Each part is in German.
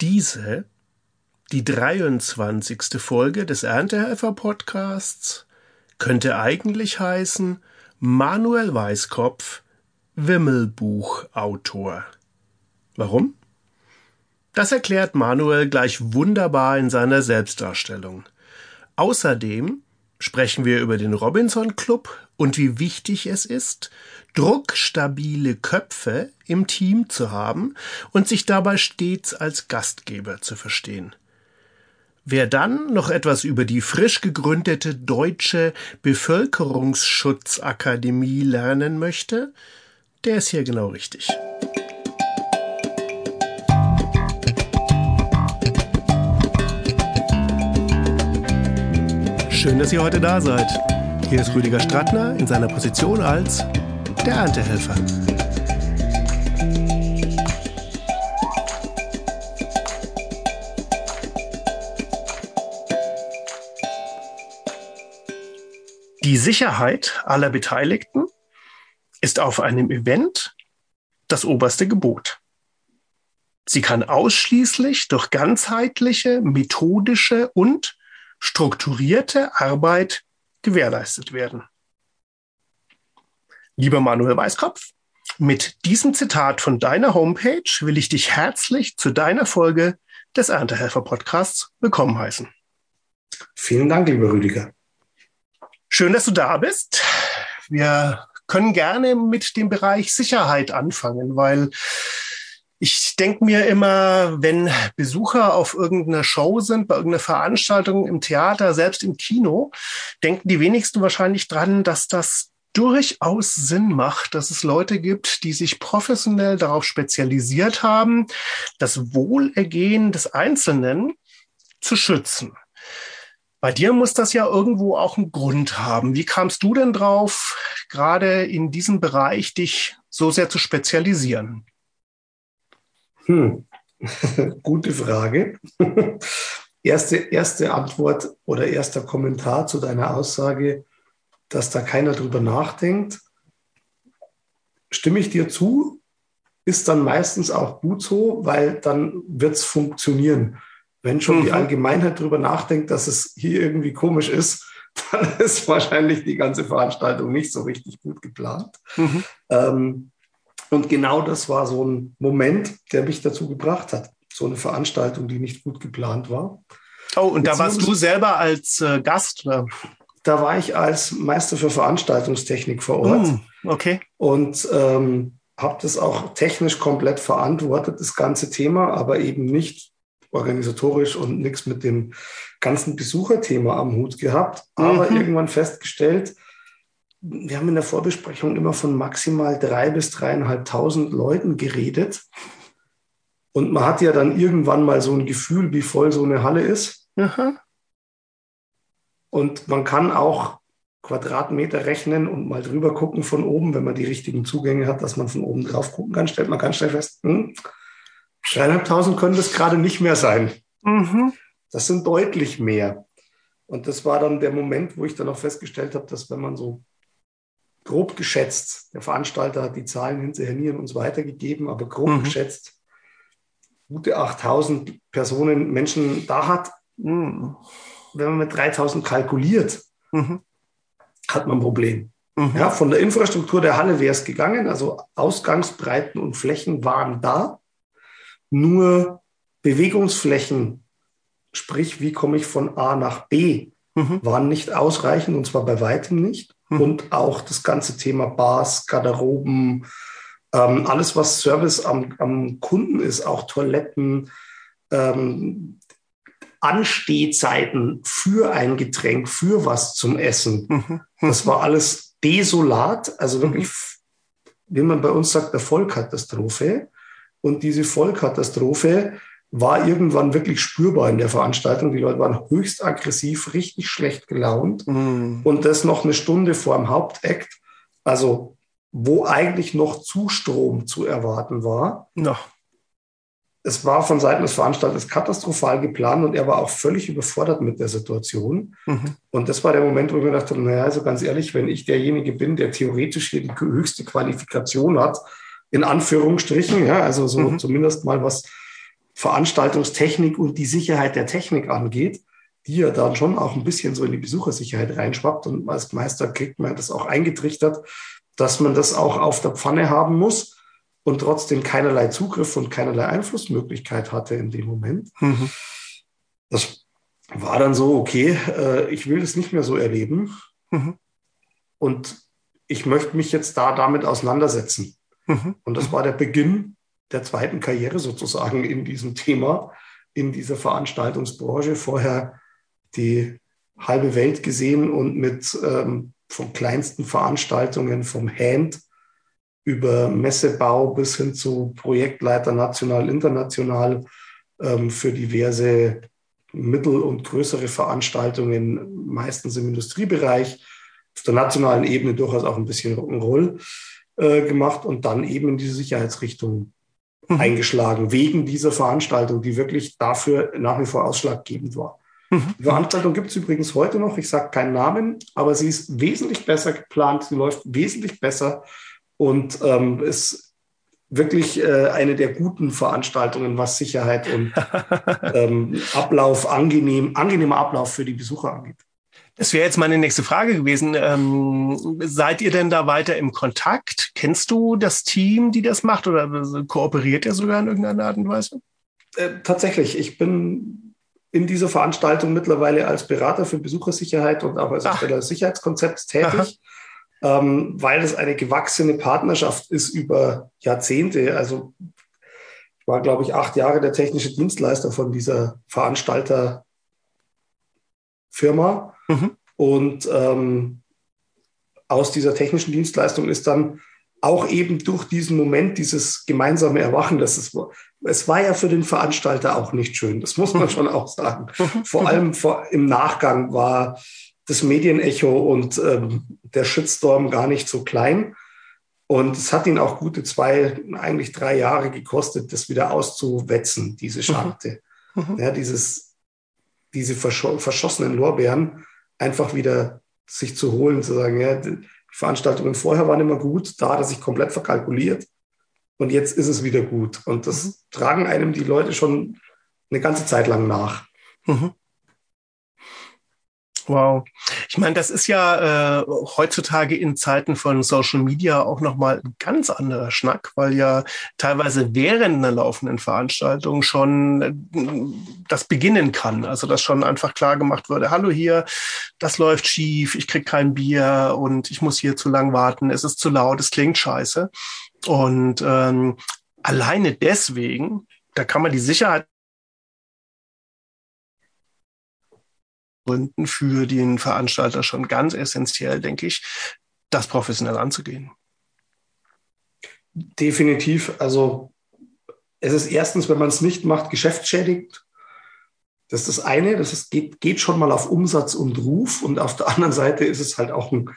Diese, die 23. Folge des Erntehelfer Podcasts, könnte eigentlich heißen Manuel Weißkopf, Wimmelbuchautor. Warum? Das erklärt Manuel gleich wunderbar in seiner Selbstdarstellung. Außerdem sprechen wir über den Robinson Club und wie wichtig es ist, druckstabile Köpfe im Team zu haben und sich dabei stets als Gastgeber zu verstehen. Wer dann noch etwas über die frisch gegründete Deutsche Bevölkerungsschutzakademie lernen möchte, der ist hier genau richtig. Schön, dass ihr heute da seid. Hier ist Rüdiger Strattner in seiner Position als der Erntehelfer. Die Sicherheit aller Beteiligten ist auf einem Event das oberste Gebot. Sie kann ausschließlich durch ganzheitliche, methodische und strukturierte Arbeit gewährleistet werden. Lieber Manuel Weißkopf, mit diesem Zitat von deiner Homepage will ich dich herzlich zu deiner Folge des Erntehelfer Podcasts willkommen heißen. Vielen Dank, lieber Rüdiger. Schön, dass du da bist. Wir können gerne mit dem Bereich Sicherheit anfangen, weil ich denke mir immer, wenn Besucher auf irgendeiner Show sind, bei irgendeiner Veranstaltung im Theater, selbst im Kino, denken die wenigsten wahrscheinlich dran, dass das durchaus Sinn macht, dass es Leute gibt, die sich professionell darauf spezialisiert haben, das Wohlergehen des Einzelnen zu schützen. Bei dir muss das ja irgendwo auch einen Grund haben. Wie kamst du denn drauf, gerade in diesem Bereich dich so sehr zu spezialisieren? Hm. Gute Frage. erste, erste Antwort oder erster Kommentar zu deiner Aussage, dass da keiner drüber nachdenkt. Stimme ich dir zu, ist dann meistens auch gut so, weil dann wird es funktionieren. Wenn schon mhm. die Allgemeinheit drüber nachdenkt, dass es hier irgendwie komisch ist, dann ist wahrscheinlich die ganze Veranstaltung nicht so richtig gut geplant. Mhm. Ähm, und genau das war so ein Moment, der mich dazu gebracht hat. So eine Veranstaltung, die nicht gut geplant war. Oh, und da warst du selber als äh, Gast? Oder? Da war ich als Meister für Veranstaltungstechnik vor Ort. Mm, okay. Und ähm, habe das auch technisch komplett verantwortet, das ganze Thema, aber eben nicht organisatorisch und nichts mit dem ganzen Besucherthema am Hut gehabt. Aber mhm. irgendwann festgestellt, wir haben in der Vorbesprechung immer von maximal drei bis dreieinhalbtausend Leuten geredet. Und man hat ja dann irgendwann mal so ein Gefühl, wie voll so eine Halle ist. Aha. Und man kann auch Quadratmeter rechnen und mal drüber gucken von oben, wenn man die richtigen Zugänge hat, dass man von oben drauf gucken kann, stellt man ganz schnell fest, hm, dreieinhalbtausend können das gerade nicht mehr sein. Mhm. Das sind deutlich mehr. Und das war dann der Moment, wo ich dann auch festgestellt habe, dass wenn man so grob geschätzt, der Veranstalter hat die Zahlen hinterher nie an uns weitergegeben, aber grob mhm. geschätzt, gute 8000 Personen, Menschen da hat, mhm. wenn man mit 3000 kalkuliert, mhm. hat man ein Problem. Mhm. Ja, von der Infrastruktur der Halle wäre es gegangen, also Ausgangsbreiten und Flächen waren da, nur Bewegungsflächen, sprich, wie komme ich von A nach B, mhm. waren nicht ausreichend und zwar bei weitem nicht. Mhm. Und auch das ganze Thema Bars, Garderoben, ähm, alles, was Service am, am, Kunden ist, auch Toiletten, ähm, Anstehzeiten für ein Getränk, für was zum Essen. Mhm. Das war alles desolat, also wirklich, mhm. wie man bei uns sagt, eine Vollkatastrophe. Und diese Vollkatastrophe war irgendwann wirklich spürbar in der Veranstaltung. Die Leute waren höchst aggressiv, richtig schlecht gelaunt. Mhm. Und das noch eine Stunde vor dem Hauptakt. Also, wo eigentlich noch Zustrom zu erwarten war. No. Es war von Seiten des Veranstalters katastrophal geplant und er war auch völlig überfordert mit der Situation. Mhm. Und das war der Moment, wo ich mir dachte, naja, also ganz ehrlich, wenn ich derjenige bin, der theoretisch hier die höchste Qualifikation hat, in Anführungsstrichen, ja, also so mhm. zumindest mal was Veranstaltungstechnik und die Sicherheit der Technik angeht, die ja dann schon auch ein bisschen so in die Besuchersicherheit reinschwappt. Und als Meister kriegt man das auch eingetrichtert, dass man das auch auf der Pfanne haben muss und trotzdem keinerlei Zugriff und keinerlei Einflussmöglichkeit hatte in dem Moment. Mhm. Das war dann so, okay, äh, ich will das nicht mehr so erleben. Mhm. Und ich möchte mich jetzt da damit auseinandersetzen. Mhm. Und das war der Beginn der zweiten Karriere sozusagen in diesem Thema, in dieser Veranstaltungsbranche. Vorher die halbe Welt gesehen und mit ähm, von kleinsten Veranstaltungen vom Hand über Messebau bis hin zu Projektleiter national, international ähm, für diverse mittel- und größere Veranstaltungen, meistens im Industriebereich, auf der nationalen Ebene durchaus auch ein bisschen Rock'n'Roll äh, gemacht und dann eben in diese Sicherheitsrichtung mhm. eingeschlagen, wegen dieser Veranstaltung, die wirklich dafür nach wie vor ausschlaggebend war. Mhm. Die Veranstaltung gibt es übrigens heute noch, ich sage keinen Namen, aber sie ist wesentlich besser geplant, sie läuft wesentlich besser und ähm, ist wirklich äh, eine der guten Veranstaltungen, was Sicherheit und ähm, Ablauf, angenehm, angenehmer Ablauf für die Besucher angeht. Das wäre jetzt meine nächste Frage gewesen. Ähm, seid ihr denn da weiter im Kontakt? Kennst du das Team, die das macht oder kooperiert ihr sogar in irgendeiner Art und Weise? Äh, tatsächlich, ich bin in dieser Veranstaltung mittlerweile als Berater für Besuchersicherheit und auch als Ersteller des Sicherheitskonzepts tätig. Ähm, weil es eine gewachsene Partnerschaft ist über Jahrzehnte. Also ich war, glaube ich, acht Jahre der technische Dienstleister von dieser Veranstalterfirma. Mhm. Und ähm, aus dieser technischen Dienstleistung ist dann auch eben durch diesen Moment dieses gemeinsame Erwachen, das es, es war ja für den Veranstalter auch nicht schön, das muss man schon auch sagen. Vor allem vor, im Nachgang war das Medienecho und ähm, der Shitstorm gar nicht so klein. Und es hat ihn auch gute zwei, eigentlich drei Jahre gekostet, das wieder auszuwetzen, diese mhm. Scharte. Mhm. Ja, dieses, diese versch verschossenen Lorbeeren einfach wieder sich zu holen, zu sagen, ja, die Veranstaltungen vorher waren immer gut, da hat er sich komplett verkalkuliert und jetzt ist es wieder gut. Und das mhm. tragen einem die Leute schon eine ganze Zeit lang nach. Mhm. Wow. Ich meine, das ist ja äh, heutzutage in Zeiten von Social Media auch nochmal ein ganz anderer Schnack, weil ja teilweise während einer laufenden Veranstaltung schon äh, das beginnen kann. Also dass schon einfach klar gemacht wurde, hallo hier, das läuft schief, ich krieg kein Bier und ich muss hier zu lang warten, es ist zu laut, es klingt scheiße. Und ähm, alleine deswegen, da kann man die Sicherheit Gründen für den Veranstalter schon ganz essentiell, denke ich, das professionell anzugehen. Definitiv. Also es ist erstens, wenn man es nicht macht, geschäftsschädigend. Das ist das eine. Das ist, geht, geht schon mal auf Umsatz und Ruf. Und auf der anderen Seite ist es halt auch ein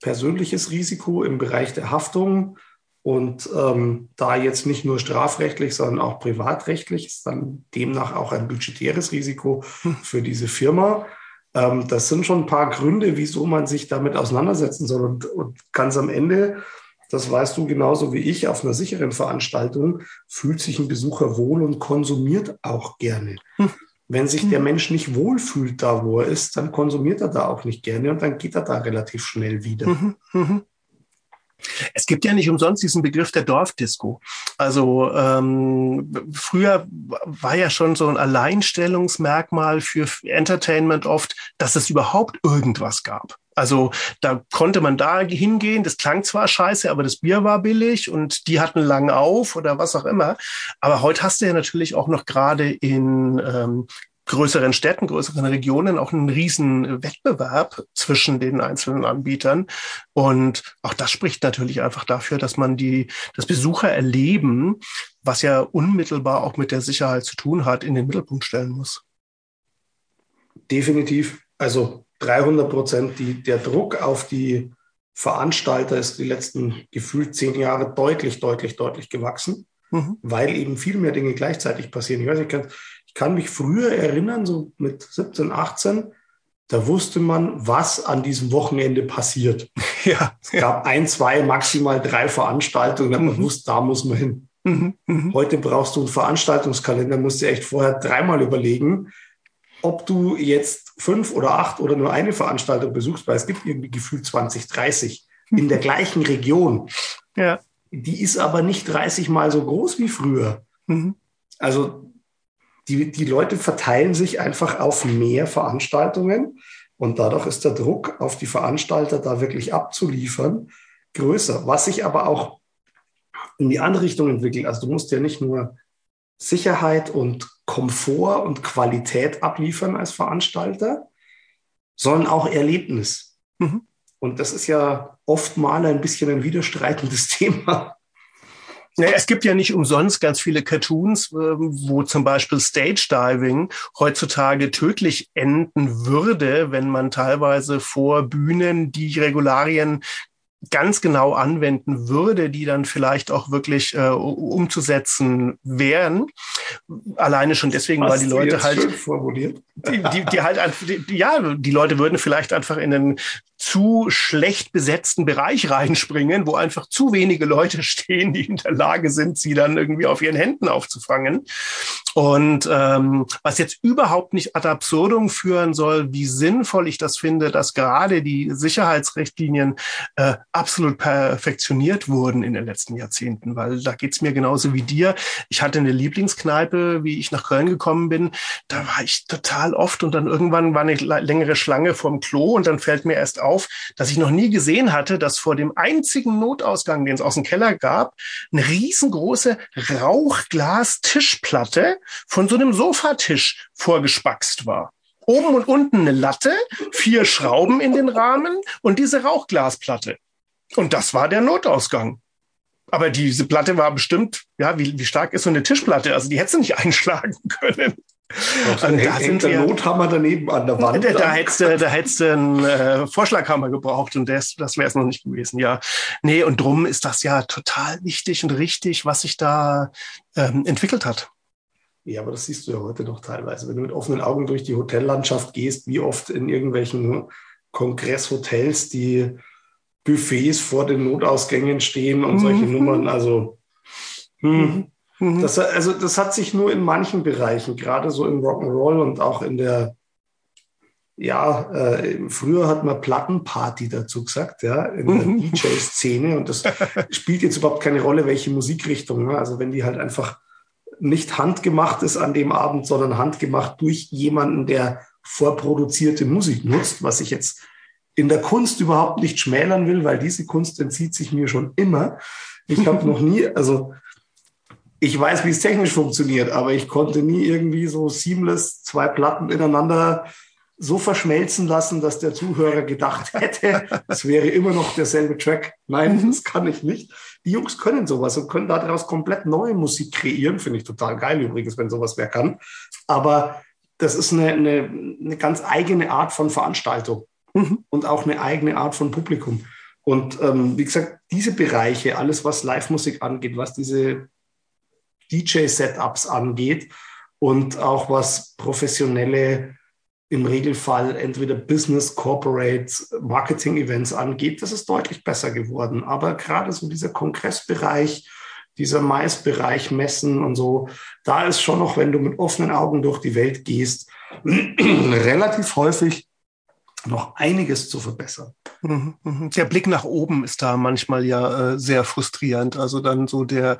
persönliches Risiko im Bereich der Haftung. Und ähm, da jetzt nicht nur strafrechtlich, sondern auch privatrechtlich ist dann demnach auch ein budgetäres Risiko hm. für diese Firma. Ähm, das sind schon ein paar Gründe, wieso man sich damit auseinandersetzen soll. Und, und ganz am Ende, das weißt du genauso wie ich, auf einer sicheren Veranstaltung fühlt sich ein Besucher wohl und konsumiert auch gerne. Hm. Wenn sich der hm. Mensch nicht wohlfühlt da, wo er ist, dann konsumiert er da auch nicht gerne und dann geht er da relativ schnell wieder. Mhm. Es gibt ja nicht umsonst diesen Begriff der Dorfdisco. Also ähm, früher war ja schon so ein Alleinstellungsmerkmal für Entertainment oft, dass es überhaupt irgendwas gab. Also da konnte man da hingehen, das klang zwar scheiße, aber das Bier war billig und die hatten lang auf oder was auch immer. Aber heute hast du ja natürlich auch noch gerade in ähm, größeren Städten, größeren Regionen auch einen riesen Wettbewerb zwischen den einzelnen Anbietern. Und auch das spricht natürlich einfach dafür, dass man die, das Besuchererleben, was ja unmittelbar auch mit der Sicherheit zu tun hat, in den Mittelpunkt stellen muss. Definitiv. Also 300 Prozent. Die, der Druck auf die Veranstalter ist die letzten gefühlt zehn Jahre deutlich, deutlich, deutlich gewachsen, mhm. weil eben viel mehr Dinge gleichzeitig passieren. Ich weiß nicht, ich kann mich früher erinnern, so mit 17, 18, da wusste man, was an diesem Wochenende passiert. Ja, es gab ein, zwei, maximal drei Veranstaltungen, da man mhm. wusste, da muss man hin. Mhm, mh. Heute brauchst du einen Veranstaltungskalender, musst dir echt vorher dreimal überlegen, ob du jetzt fünf oder acht oder nur eine Veranstaltung besuchst, weil es gibt irgendwie gefühlt 20, 30 in der gleichen Region. Ja. Die ist aber nicht 30 mal so groß wie früher. Mhm. Also die, die Leute verteilen sich einfach auf mehr Veranstaltungen und dadurch ist der Druck auf die Veranstalter, da wirklich abzuliefern, größer. Was sich aber auch in die andere Richtung entwickelt. Also du musst ja nicht nur Sicherheit und Komfort und Qualität abliefern als Veranstalter, sondern auch Erlebnis. Mhm. Und das ist ja oft mal ein bisschen ein widerstreitendes Thema. Es gibt ja nicht umsonst ganz viele Cartoons, ähm, wo zum Beispiel Stage Diving heutzutage tödlich enden würde, wenn man teilweise vor Bühnen die Regularien ganz genau anwenden würde, die dann vielleicht auch wirklich äh, umzusetzen wären. Alleine schon deswegen, Hast weil die Leute halt die, die, die halt ja, die Leute würden vielleicht einfach in einen zu schlecht besetzten Bereich reinspringen, wo einfach zu wenige Leute stehen, die in der Lage sind, sie dann irgendwie auf ihren Händen aufzufangen. Und ähm, was jetzt überhaupt nicht ad absurdum führen soll, wie sinnvoll ich das finde, dass gerade die Sicherheitsrichtlinien äh, absolut perfektioniert wurden in den letzten Jahrzehnten, weil da geht's mir genauso wie dir. Ich hatte eine Lieblingskneipe, wie ich nach Köln gekommen bin. Da war ich total oft und dann irgendwann war eine längere Schlange vorm Klo und dann fällt mir erst auf, dass ich noch nie gesehen hatte, dass vor dem einzigen Notausgang, den es aus dem Keller gab, eine riesengroße Rauchglas-Tischplatte von so einem Sofatisch vorgespackst war. Oben und unten eine Latte, vier Schrauben in den Rahmen und diese Rauchglasplatte. Und das war der Notausgang. Aber diese Platte war bestimmt, ja, wie, wie stark ist so eine Tischplatte? Also die hätte sie nicht einschlagen können. So und da sind der Nothammer daneben an der Wand. Da, da hättest du, da hättest einen äh, Vorschlaghammer gebraucht und das, das wäre es noch nicht gewesen, ja. Nee, und drum ist das ja total wichtig und richtig, was sich da ähm, entwickelt hat. Ja, aber das siehst du ja heute noch teilweise. Wenn du mit offenen Augen durch die Hotellandschaft gehst, wie oft in irgendwelchen Kongresshotels die Buffets vor den Notausgängen stehen und solche mhm. Nummern. Also, hm, mhm. das, also das hat sich nur in manchen Bereichen, gerade so im Rock'n'Roll und auch in der, ja, äh, früher hat man Plattenparty dazu gesagt, ja, in der mhm. DJ-Szene. Und das spielt jetzt überhaupt keine Rolle, welche Musikrichtung. Ne? Also wenn die halt einfach nicht handgemacht ist an dem Abend, sondern handgemacht durch jemanden, der vorproduzierte Musik nutzt, was ich jetzt in der Kunst überhaupt nicht schmälern will, weil diese Kunst entzieht sich mir schon immer. Ich habe noch nie, also ich weiß, wie es technisch funktioniert, aber ich konnte nie irgendwie so seamless zwei Platten ineinander so verschmelzen lassen, dass der Zuhörer gedacht hätte, es wäre immer noch derselbe Track. Nein, mhm. das kann ich nicht. Die Jungs können sowas und können daraus komplett neue Musik kreieren. Finde ich total geil übrigens, wenn sowas wer kann. Aber das ist eine, eine, eine ganz eigene Art von Veranstaltung mhm. und auch eine eigene Art von Publikum. Und ähm, wie gesagt, diese Bereiche, alles was Live-Musik angeht, was diese DJ-Setups angeht und auch was professionelle im Regelfall entweder Business, Corporate, Marketing-Events angeht, das ist deutlich besser geworden. Aber gerade so dieser Kongressbereich, dieser Maisbereich, Messen und so, da ist schon noch, wenn du mit offenen Augen durch die Welt gehst, relativ häufig noch einiges zu verbessern. Mhm, mhm. Der Blick nach oben ist da manchmal ja äh, sehr frustrierend. Also dann so der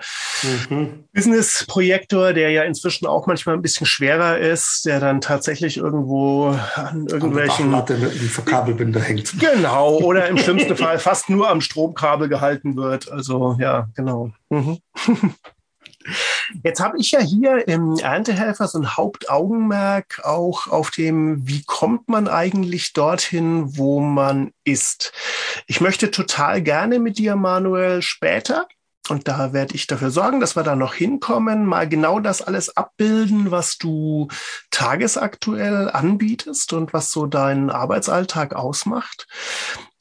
mhm. Business-Projektor, der ja inzwischen auch manchmal ein bisschen schwerer ist, der dann tatsächlich irgendwo an irgendwelchen an Verkabelbinder hängt. Genau, oder im schlimmsten Fall fast nur am Stromkabel gehalten wird. Also ja, genau. Mhm. Jetzt habe ich ja hier im Erntehelfer so ein Hauptaugenmerk auch auf dem, wie kommt man eigentlich dorthin, wo man ist. Ich möchte total gerne mit dir, Manuel, später und da werde ich dafür sorgen, dass wir da noch hinkommen, mal genau das alles abbilden, was du tagesaktuell anbietest und was so deinen Arbeitsalltag ausmacht.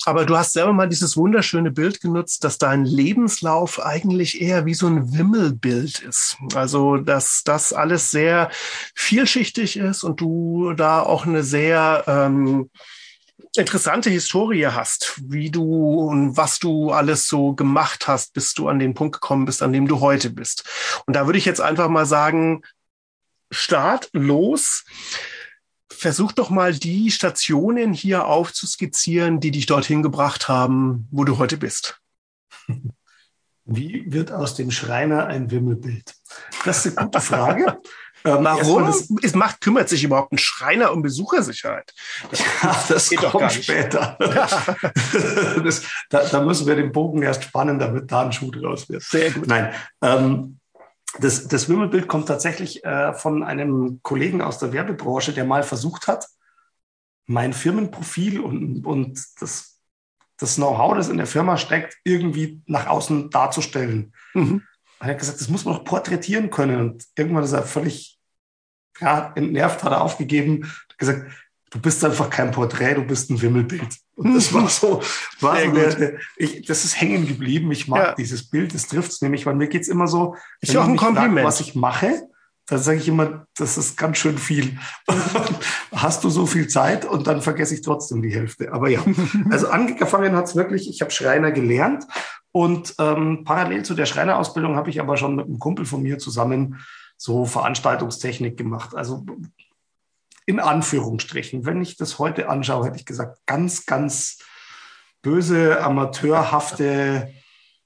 Aber du hast selber mal dieses wunderschöne Bild genutzt, dass dein Lebenslauf eigentlich eher wie so ein Wimmelbild ist. Also, dass das alles sehr vielschichtig ist und du da auch eine sehr ähm, interessante Historie hast, wie du und was du alles so gemacht hast, bis du an den Punkt gekommen bist, an dem du heute bist. Und da würde ich jetzt einfach mal sagen, Start los. Versuch doch mal die Stationen hier aufzuskizzieren, die dich dorthin gebracht haben, wo du heute bist. Wie wird aus dem Schreiner ein Wimmelbild? Das ist eine gute Frage. Ähm, Warum das, es macht, kümmert sich überhaupt ein Schreiner um Besuchersicherheit? Das, ja, das kommt später. das, da, da, müssen wir den Bogen erst spannen, damit da ein Schuh draus wird. Sehr gut. Nein, ähm, das, das Wimmelbild kommt tatsächlich äh, von einem Kollegen aus der Werbebranche, der mal versucht hat, mein Firmenprofil und, und das, das Know-how, das in der Firma steckt, irgendwie nach außen darzustellen. Mhm. Er hat gesagt, das muss man doch porträtieren können. Und irgendwann ist er völlig ja, entnervt, hat er aufgegeben, hat gesagt, du bist einfach kein Porträt, du bist ein Wimmelbild. Und das war so, war so der, der, ich, das ist hängen geblieben. Ich mag ja. dieses Bild, das trifft es nämlich, weil mir geht es immer so, ist auch ein Kompliment. Frag, was ich mache, dann sage ich immer, das ist ganz schön viel. Hast du so viel Zeit und dann vergesse ich trotzdem die Hälfte. Aber ja, also angefangen hat es wirklich, ich habe Schreiner gelernt und ähm, parallel zu der Schreinerausbildung habe ich aber schon mit einem Kumpel von mir zusammen so Veranstaltungstechnik gemacht. Also in Anführungsstrichen. Wenn ich das heute anschaue, hätte ich gesagt, ganz, ganz böse, amateurhafte,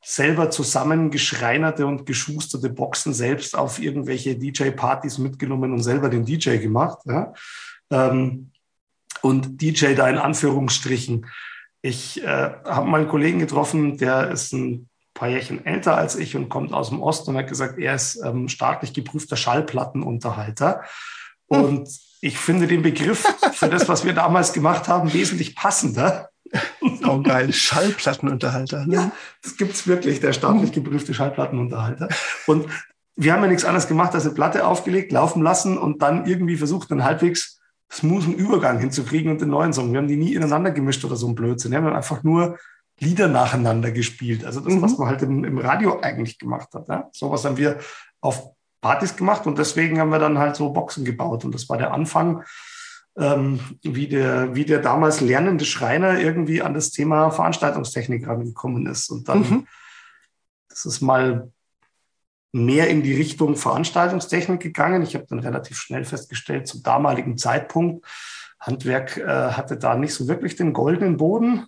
selber zusammengeschreinerte und geschusterte Boxen selbst auf irgendwelche DJ-Partys mitgenommen und selber den DJ gemacht. Ja? Ähm, und DJ da in Anführungsstrichen. Ich äh, habe mal einen Kollegen getroffen, der ist ein paar Jährchen älter als ich und kommt aus dem Osten und hat gesagt, er ist ähm, staatlich geprüfter Schallplattenunterhalter. Hm. Und ich finde den Begriff für das, was wir damals gemacht haben, wesentlich passender. Oh geil, Schallplattenunterhalter. Ne? Ja, das gibt es wirklich, der staatlich geprüfte Schallplattenunterhalter. Und wir haben ja nichts anderes gemacht, als eine Platte aufgelegt, laufen lassen und dann irgendwie versucht, einen halbwegs smoothen Übergang hinzukriegen und den neuen Song. Wir haben die nie ineinander gemischt oder so ein Blödsinn. Wir haben einfach nur Lieder nacheinander gespielt. Also das, mhm. was man halt im, im, Radio eigentlich gemacht hat. Ja? Sowas haben wir auf Partys gemacht und deswegen haben wir dann halt so Boxen gebaut. Und das war der Anfang, ähm, wie, der, wie der damals lernende Schreiner irgendwie an das Thema Veranstaltungstechnik rangekommen ist. Und dann, mhm. das ist mal mehr in die Richtung Veranstaltungstechnik gegangen. Ich habe dann relativ schnell festgestellt, zum damaligen Zeitpunkt, Handwerk äh, hatte da nicht so wirklich den goldenen Boden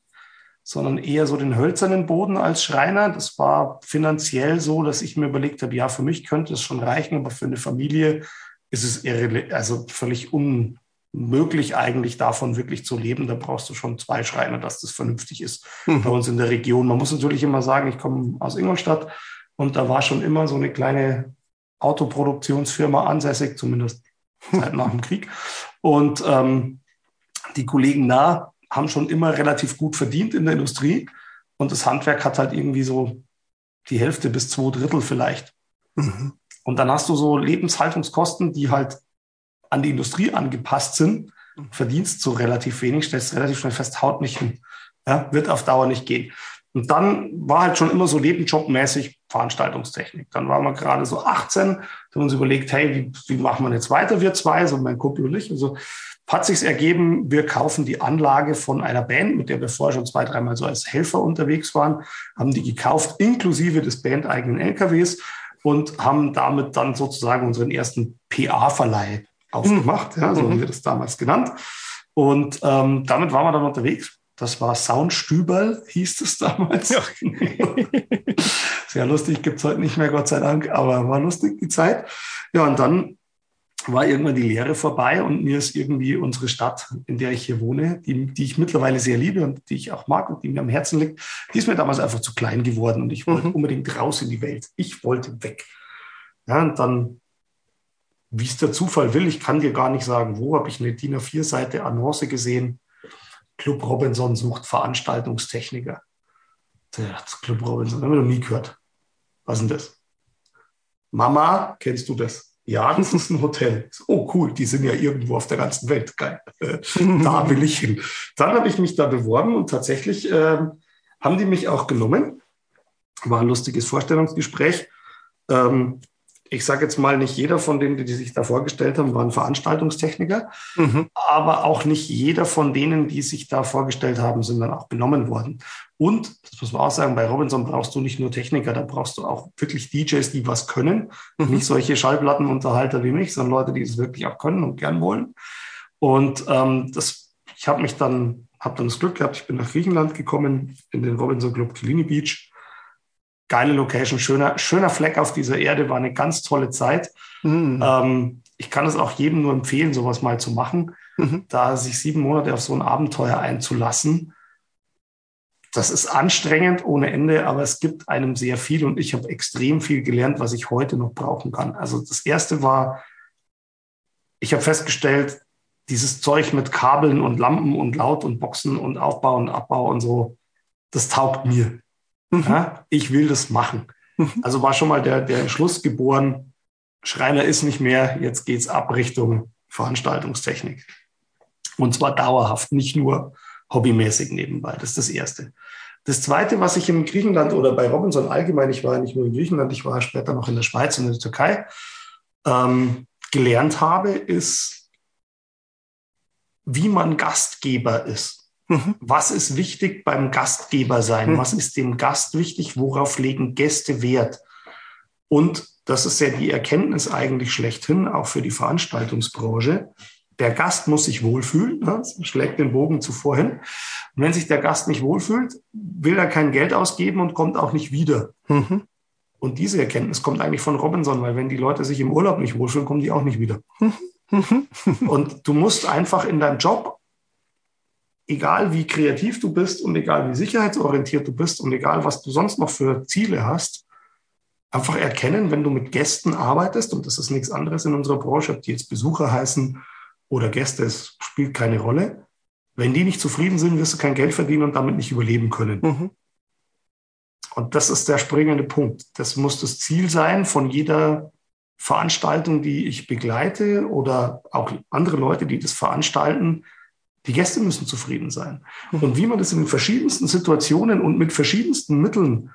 sondern eher so den hölzernen Boden als Schreiner. Das war finanziell so, dass ich mir überlegt habe, ja, für mich könnte es schon reichen, aber für eine Familie ist es irre, also völlig unmöglich eigentlich davon wirklich zu leben. Da brauchst du schon zwei Schreiner, dass das vernünftig ist mhm. bei uns in der Region. Man muss natürlich immer sagen, ich komme aus Ingolstadt und da war schon immer so eine kleine Autoproduktionsfirma ansässig, zumindest seit nach dem Krieg. Und ähm, die Kollegen nah haben schon immer relativ gut verdient in der Industrie und das Handwerk hat halt irgendwie so die Hälfte bis zwei Drittel vielleicht. Mhm. Und dann hast du so Lebenshaltungskosten, die halt an die Industrie angepasst sind, mhm. verdienst so relativ wenig, stellst relativ schnell fest, haut nicht hin. Ja, wird auf Dauer nicht gehen. Und dann war halt schon immer so nebenjobmäßig Veranstaltungstechnik. Dann waren wir gerade so 18, haben uns überlegt, hey, wie, wie machen wir jetzt weiter, wir zwei, so mein Kumpel und ich. Also hat sich ergeben, wir kaufen die Anlage von einer Band, mit der wir vorher schon zwei, dreimal so als Helfer unterwegs waren, haben die gekauft, inklusive des bandeigenen LKWs und haben damit dann sozusagen unseren ersten PA-Verleih aufgemacht, ja, so mhm. haben wir das damals genannt. Und ähm, damit waren wir dann unterwegs. Das war Soundstüberl, hieß es damals. Ja. Sehr lustig, gibt es heute nicht mehr, Gott sei Dank, aber war lustig die Zeit. Ja, und dann war irgendwann die Lehre vorbei und mir ist irgendwie unsere Stadt, in der ich hier wohne, die, die ich mittlerweile sehr liebe und die ich auch mag und die mir am Herzen liegt, die ist mir damals einfach zu klein geworden und ich wollte mhm. unbedingt raus in die Welt. Ich wollte weg. Ja, und dann, wie es der Zufall will, ich kann dir gar nicht sagen, wo, habe ich eine DIN A4-Seite Annonce gesehen. Club Robinson sucht Veranstaltungstechniker. Das Club Robinson, haben wir noch nie gehört. Was ist denn das? Mama, kennst du das? Ja, das ist ein Hotel. Oh, cool, die sind ja irgendwo auf der ganzen Welt. Geil. Da will ich hin. Dann habe ich mich da beworben und tatsächlich äh, haben die mich auch genommen. War ein lustiges Vorstellungsgespräch. Ähm, ich sage jetzt mal, nicht jeder von denen, die sich da vorgestellt haben, waren Veranstaltungstechniker, mhm. aber auch nicht jeder von denen, die sich da vorgestellt haben, sind dann auch benommen worden. Und, das muss man auch sagen, bei Robinson brauchst du nicht nur Techniker, da brauchst du auch wirklich DJs, die was können. Mhm. Nicht solche Schallplattenunterhalter wie mich, sondern Leute, die es wirklich auch können und gern wollen. Und ähm, das, ich habe mich dann, habe dann das Glück gehabt, ich bin nach Griechenland gekommen, in den Robinson Club Kilini Beach geile Location, schöner, schöner Fleck auf dieser Erde, war eine ganz tolle Zeit. Mhm. Ähm, ich kann es auch jedem nur empfehlen, sowas mal zu machen, mhm. da sich sieben Monate auf so ein Abenteuer einzulassen. Das ist anstrengend ohne Ende, aber es gibt einem sehr viel und ich habe extrem viel gelernt, was ich heute noch brauchen kann. Also das erste war, ich habe festgestellt, dieses Zeug mit Kabeln und Lampen und Laut und Boxen und Aufbau und Abbau und so, das taugt mir. Mhm. Ja, ich will das machen. Mhm. Also war schon mal der, der Entschluss geboren, Schreiner ist nicht mehr, jetzt geht's ab Richtung Veranstaltungstechnik. Und zwar dauerhaft, nicht nur hobbymäßig nebenbei. Das ist das Erste. Das Zweite, was ich in Griechenland oder bei Robinson allgemein, ich war nicht nur in Griechenland, ich war später noch in der Schweiz und in der Türkei, ähm, gelernt habe, ist, wie man Gastgeber ist. Mhm. Was ist wichtig beim Gastgeber sein? Mhm. Was ist dem Gast wichtig? Worauf legen Gäste Wert? Und das ist ja die Erkenntnis eigentlich schlechthin, auch für die Veranstaltungsbranche. Der Gast muss sich wohlfühlen, ne? das schlägt den Bogen zuvor hin. Und wenn sich der Gast nicht wohlfühlt, will er kein Geld ausgeben und kommt auch nicht wieder. Mhm. Und diese Erkenntnis kommt eigentlich von Robinson, weil wenn die Leute sich im Urlaub nicht wohlfühlen, kommen die auch nicht wieder. Mhm. und du musst einfach in deinem Job egal wie kreativ du bist und egal wie sicherheitsorientiert du bist und egal was du sonst noch für Ziele hast, einfach erkennen, wenn du mit Gästen arbeitest, und das ist nichts anderes in unserer Branche, ob die jetzt Besucher heißen oder Gäste, es spielt keine Rolle. Wenn die nicht zufrieden sind, wirst du kein Geld verdienen und damit nicht überleben können. Mhm. Und das ist der springende Punkt. Das muss das Ziel sein von jeder Veranstaltung, die ich begleite oder auch andere Leute, die das veranstalten, die Gäste müssen zufrieden sein. Mhm. Und wie man das in den verschiedensten Situationen und mit verschiedensten Mitteln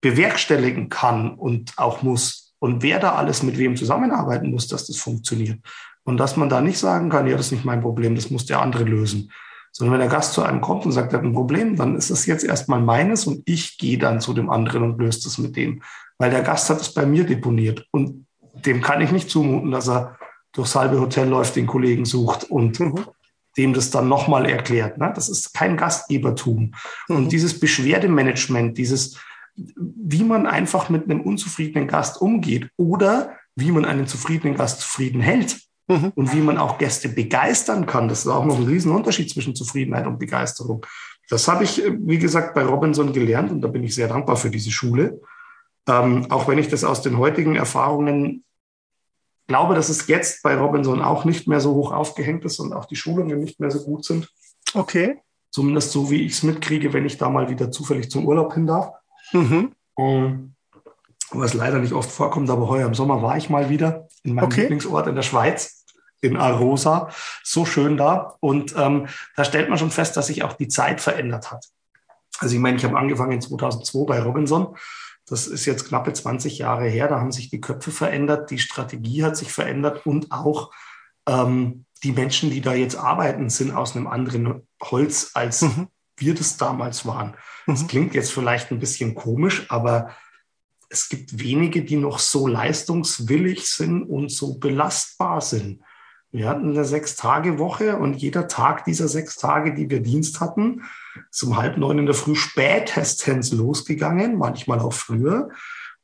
bewerkstelligen kann und auch muss und wer da alles mit wem zusammenarbeiten muss, dass das funktioniert. Und dass man da nicht sagen kann, ja, das ist nicht mein Problem, das muss der andere lösen. Sondern wenn der Gast zu einem kommt und sagt, er hat ein Problem, dann ist das jetzt erstmal meines und ich gehe dann zu dem anderen und löse das mit dem. Weil der Gast hat es bei mir deponiert und dem kann ich nicht zumuten, dass er durchs halbe Hotel läuft, den Kollegen sucht und mhm dem das dann nochmal erklärt. Ne? Das ist kein Gastgebertum. Mhm. Und dieses Beschwerdemanagement, dieses, wie man einfach mit einem unzufriedenen Gast umgeht oder wie man einen zufriedenen Gast zufrieden hält mhm. und wie man auch Gäste begeistern kann, das ist auch noch ein Riesenunterschied zwischen Zufriedenheit und Begeisterung. Das habe ich, wie gesagt, bei Robinson gelernt und da bin ich sehr dankbar für diese Schule. Ähm, auch wenn ich das aus den heutigen Erfahrungen glaube, dass es jetzt bei Robinson auch nicht mehr so hoch aufgehängt ist und auch die Schulungen nicht mehr so gut sind. Okay. Zumindest so, wie ich es mitkriege, wenn ich da mal wieder zufällig zum Urlaub hin darf. Mhm. Um, was leider nicht oft vorkommt, aber heuer im Sommer war ich mal wieder in meinem okay. Lieblingsort in der Schweiz, in Arosa. So schön da. Und ähm, da stellt man schon fest, dass sich auch die Zeit verändert hat. Also ich meine, ich habe angefangen 2002 bei Robinson das ist jetzt knappe 20 Jahre her. Da haben sich die Köpfe verändert, die Strategie hat sich verändert und auch ähm, die Menschen, die da jetzt arbeiten, sind aus einem anderen Holz, als mhm. wir das damals waren. Mhm. Das klingt jetzt vielleicht ein bisschen komisch, aber es gibt wenige, die noch so leistungswillig sind und so belastbar sind. Wir hatten eine Sechs-Tage-Woche und jeder Tag dieser sechs Tage, die wir Dienst hatten, ist um halb neun in der Früh spätestens losgegangen, manchmal auch früher.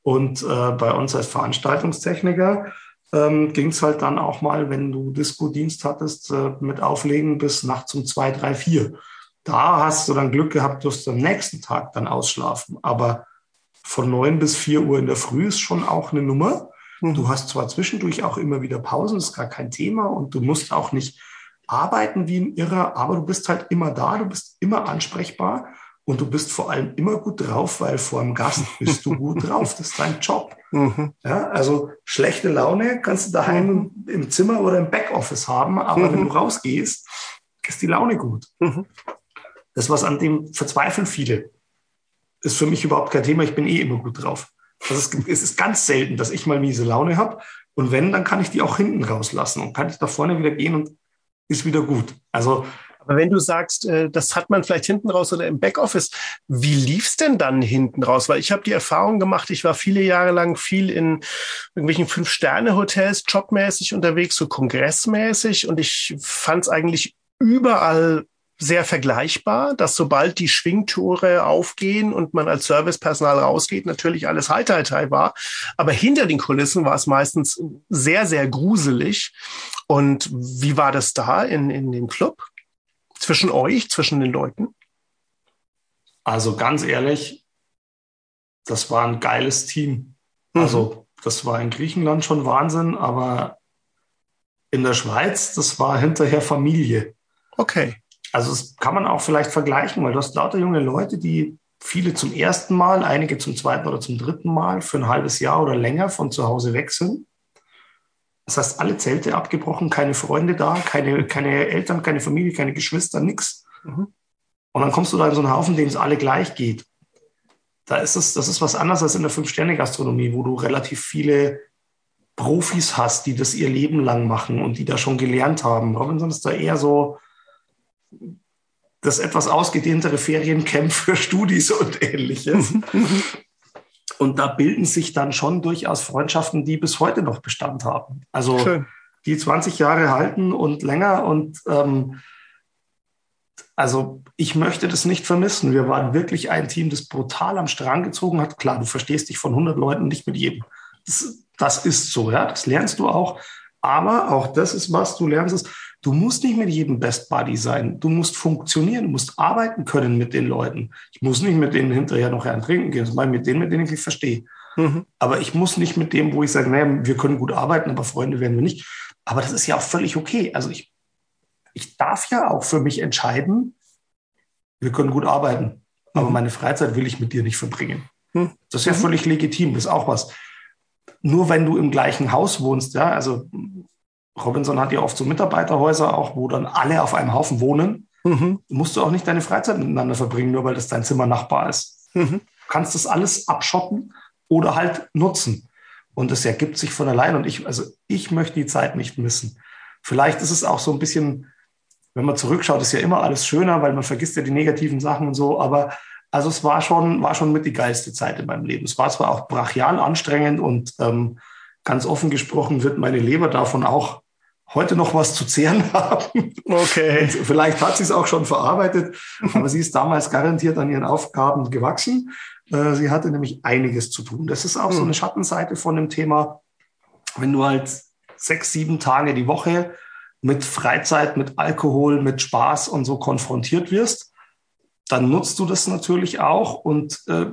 Und äh, bei uns als Veranstaltungstechniker ähm, ging es halt dann auch mal, wenn du Disco-Dienst hattest, äh, mit Auflegen bis nachts um zwei, drei, vier. Da hast du dann Glück gehabt, durfst du am nächsten Tag dann ausschlafen. Aber von neun bis vier Uhr in der Früh ist schon auch eine Nummer. Mhm. Du hast zwar zwischendurch auch immer wieder Pausen, ist gar kein Thema und du musst auch nicht arbeiten wie ein Irrer, aber du bist halt immer da, du bist immer ansprechbar und du bist vor allem immer gut drauf, weil vor dem Gast bist du gut drauf. Das ist dein Job. Mhm. Ja, also schlechte Laune kannst du daheim mhm. im Zimmer oder im Backoffice haben, aber mhm. wenn du rausgehst, ist die Laune gut. Mhm. Das, was an dem verzweifeln viele, ist für mich überhaupt kein Thema. Ich bin eh immer gut drauf. Also es, es ist ganz selten, dass ich mal miese Laune habe. Und wenn, dann kann ich die auch hinten rauslassen und kann ich da vorne wieder gehen und ist wieder gut. Also aber wenn du sagst, äh, das hat man vielleicht hinten raus oder im Backoffice, wie lief's denn dann hinten raus? Weil ich habe die Erfahrung gemacht, ich war viele Jahre lang viel in irgendwelchen Fünf-Sterne-Hotels jobmäßig unterwegs, so kongressmäßig und ich fand es eigentlich überall sehr vergleichbar, dass sobald die Schwingtore aufgehen und man als Servicepersonal rausgeht, natürlich alles Heitertei war. Aber hinter den Kulissen war es meistens sehr, sehr gruselig. Und wie war das da in, in dem Club? zwischen euch, zwischen den Leuten? Also ganz ehrlich, das war ein geiles Team. Mhm. Also das war in Griechenland schon Wahnsinn, aber in der Schweiz, das war hinterher Familie. Okay. Also das kann man auch vielleicht vergleichen, weil du hast lauter junge Leute, die viele zum ersten Mal, einige zum zweiten oder zum dritten Mal für ein halbes Jahr oder länger von zu Hause weg sind. Das heißt, alle Zelte abgebrochen, keine Freunde da, keine, keine Eltern, keine Familie, keine Geschwister, nichts. Mhm. Und dann kommst du da in so einen Haufen, dem es alle gleich geht. Da ist es, das ist was anderes als in der Fünf-Sterne-Gastronomie, wo du relativ viele Profis hast, die das ihr Leben lang machen und die da schon gelernt haben. Robinson ist da eher so das etwas ausgedehntere Feriencamp für Studis und ähnliches. Und da bilden sich dann schon durchaus Freundschaften, die bis heute noch Bestand haben. Also Schön. die 20 Jahre halten und länger. Und ähm, also ich möchte das nicht vermissen. Wir waren wirklich ein Team, das brutal am Strang gezogen hat. Klar, du verstehst dich von 100 Leuten nicht mit jedem. Das, das ist so, ja. Das lernst du auch. Aber auch das ist was, du lernst es Du musst nicht mit jedem Best Buddy sein. Du musst funktionieren, du musst arbeiten können mit den Leuten. Ich muss nicht mit denen hinterher noch ein Trinken gehen, sondern mit denen, mit denen ich mich verstehe. Mhm. Aber ich muss nicht mit dem, wo ich sage, naja, wir können gut arbeiten, aber Freunde werden wir nicht. Aber das ist ja auch völlig okay. Also ich, ich darf ja auch für mich entscheiden, wir können gut arbeiten, aber mhm. meine Freizeit will ich mit dir nicht verbringen. Mhm. Das ist ja mhm. völlig legitim, das ist auch was. Nur wenn du im gleichen Haus wohnst, ja, also Robinson hat ja oft so Mitarbeiterhäuser auch, wo dann alle auf einem Haufen wohnen. Mhm. Musst du auch nicht deine Freizeit miteinander verbringen, nur weil das dein Zimmer Nachbar ist. Mhm. Du kannst das alles abschotten oder halt nutzen. Und es ergibt sich von allein. Und ich, also ich möchte die Zeit nicht missen. Vielleicht ist es auch so ein bisschen, wenn man zurückschaut, ist ja immer alles schöner, weil man vergisst ja die negativen Sachen und so. Aber also es war schon, war schon mit die geilste Zeit in meinem Leben. Es war zwar auch brachial anstrengend und ähm, ganz offen gesprochen wird meine Leber davon auch heute noch was zu zehren haben. Okay. Und vielleicht hat sie es auch schon verarbeitet, aber sie ist damals garantiert an ihren Aufgaben gewachsen. Äh, sie hatte nämlich einiges zu tun. Das ist auch so hm. eine Schattenseite von dem Thema. Wenn du halt sechs, sieben Tage die Woche mit Freizeit, mit Alkohol, mit Spaß und so konfrontiert wirst, dann nutzt du das natürlich auch. Und äh,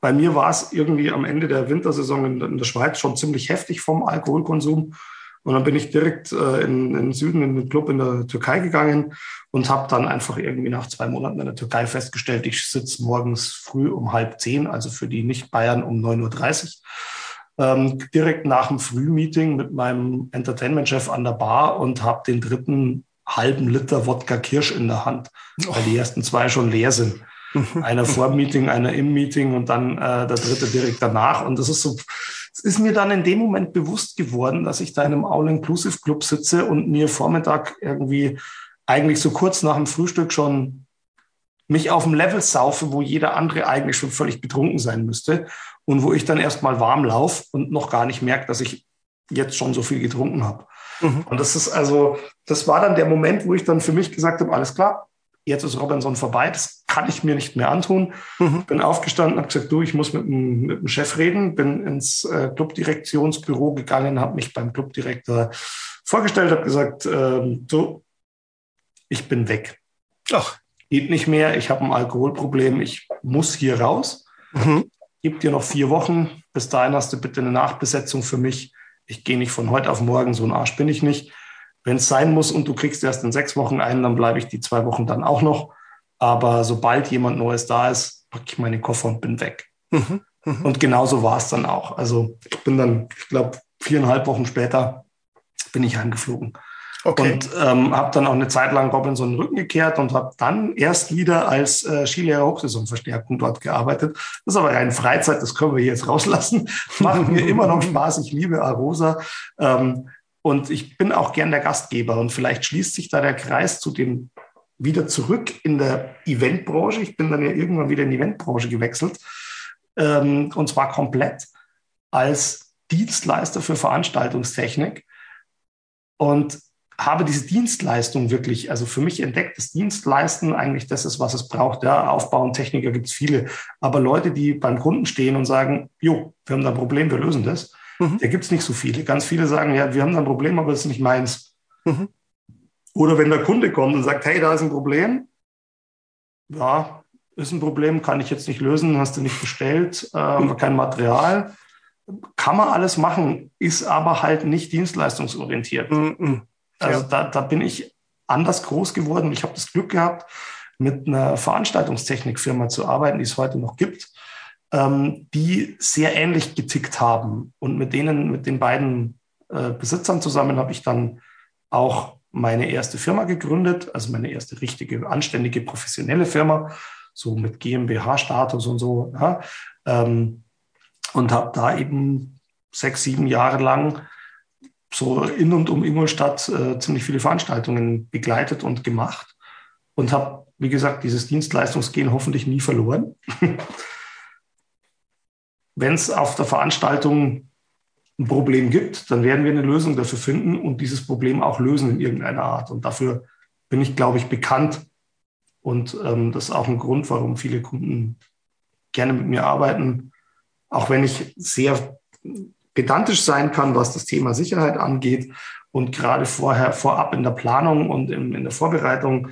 bei mir war es irgendwie am Ende der Wintersaison in, in der Schweiz schon ziemlich heftig vom Alkoholkonsum. Und dann bin ich direkt äh, in, in den Süden in den Club in der Türkei gegangen und habe dann einfach irgendwie nach zwei Monaten in der Türkei festgestellt, ich sitze morgens früh um halb zehn, also für die Nicht-Bayern um 9.30 Uhr. Ähm, direkt nach dem Frühmeeting mit meinem Entertainment-Chef an der Bar und habe den dritten halben Liter Wodka Kirsch in der Hand, weil die ersten zwei schon leer sind. einer vor dem Meeting, einer im Meeting und dann äh, der dritte direkt danach. Und das ist so, es ist mir dann in dem Moment bewusst geworden, dass ich da in einem All-Inclusive-Club sitze und mir Vormittag irgendwie eigentlich so kurz nach dem Frühstück schon mich auf dem Level saufe, wo jeder andere eigentlich schon völlig betrunken sein müsste und wo ich dann erstmal warm laufe und noch gar nicht merke, dass ich jetzt schon so viel getrunken habe. Mhm. Und das ist also, das war dann der Moment, wo ich dann für mich gesagt habe, alles klar, jetzt ist Robinson vorbei, das kann ich mir nicht mehr antun. Mhm. Bin aufgestanden, habe gesagt, du, ich muss mit dem, mit dem Chef reden, bin ins äh, Clubdirektionsbüro gegangen, habe mich beim Clubdirektor vorgestellt, habe gesagt, ähm, du, ich bin weg. Ach. Geht nicht mehr, ich habe ein Alkoholproblem, ich muss hier raus. Mhm. Gib dir noch vier Wochen, bis dahin hast du bitte eine Nachbesetzung für mich. Ich gehe nicht von heute auf morgen, so ein Arsch bin ich nicht. Wenn es sein muss und du kriegst erst in sechs Wochen einen, dann bleibe ich die zwei Wochen dann auch noch. Aber sobald jemand Neues da ist, packe ich meine Koffer und bin weg. Mhm. Mhm. Und genauso war es dann auch. Also ich bin dann, ich glaube, viereinhalb Wochen später bin ich heimgeflogen. Okay. Und ähm, habe dann auch eine Zeit lang Robinson den Rücken gekehrt und habe dann erst wieder als äh, Skilehrer Hochsaisonverstärkung dort gearbeitet. Das ist aber rein Freizeit, das können wir jetzt rauslassen. Macht mir immer noch Spaß. Ich liebe Arosa. Ähm, und ich bin auch gern der Gastgeber. Und vielleicht schließt sich da der Kreis zu dem wieder zurück in der Eventbranche. Ich bin dann ja irgendwann wieder in die Eventbranche gewechselt. Ähm, und zwar komplett als Dienstleister für Veranstaltungstechnik. Und habe diese Dienstleistung wirklich, also für mich entdeckt, das Dienstleisten eigentlich das ist, was es braucht. Ja, Aufbau und Techniker gibt es viele. Aber Leute, die beim Kunden stehen und sagen, jo, wir haben da ein Problem, wir lösen das, mhm. da gibt es nicht so viele. Ganz viele sagen, ja, wir haben da ein Problem, aber das ist nicht meins. Mhm. Oder wenn der Kunde kommt und sagt, hey, da ist ein Problem, ja, ist ein Problem, kann ich jetzt nicht lösen, hast du nicht bestellt, äh, mhm. kein Material. Kann man alles machen, ist aber halt nicht dienstleistungsorientiert. Mhm. Also ja. da, da bin ich anders groß geworden. Ich habe das Glück gehabt, mit einer Veranstaltungstechnikfirma zu arbeiten, die es heute noch gibt, ähm, die sehr ähnlich getickt haben. Und mit denen, mit den beiden äh, Besitzern zusammen habe ich dann auch meine erste Firma gegründet, also meine erste richtige, anständige, professionelle Firma, so mit GmbH-Status und so. Ja, ähm, und habe da eben sechs, sieben Jahre lang so in und um Ingolstadt äh, ziemlich viele Veranstaltungen begleitet und gemacht und habe, wie gesagt, dieses Dienstleistungsgehen hoffentlich nie verloren. Wenn es auf der Veranstaltung ein Problem gibt, dann werden wir eine Lösung dafür finden und dieses Problem auch lösen in irgendeiner Art. Und dafür bin ich, glaube ich, bekannt. Und ähm, das ist auch ein Grund, warum viele Kunden gerne mit mir arbeiten, auch wenn ich sehr pedantisch sein kann, was das Thema Sicherheit angeht und gerade vorher, vorab in der Planung und in, in der Vorbereitung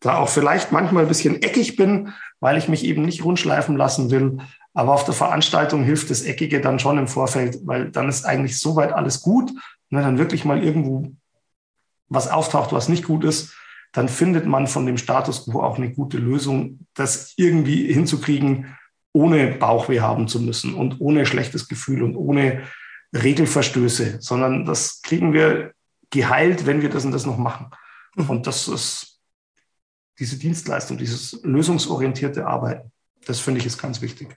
da auch vielleicht manchmal ein bisschen eckig bin, weil ich mich eben nicht rundschleifen lassen will. Aber auf der Veranstaltung hilft das Eckige dann schon im Vorfeld, weil dann ist eigentlich soweit alles gut. Und wenn dann wirklich mal irgendwo was auftaucht, was nicht gut ist, dann findet man von dem Status quo auch eine gute Lösung, das irgendwie hinzukriegen, ohne Bauchweh haben zu müssen und ohne schlechtes Gefühl und ohne Regelverstöße, sondern das kriegen wir geheilt, wenn wir das und das noch machen. Mhm. Und das ist diese Dienstleistung, dieses lösungsorientierte Arbeiten. Das finde ich ist ganz wichtig.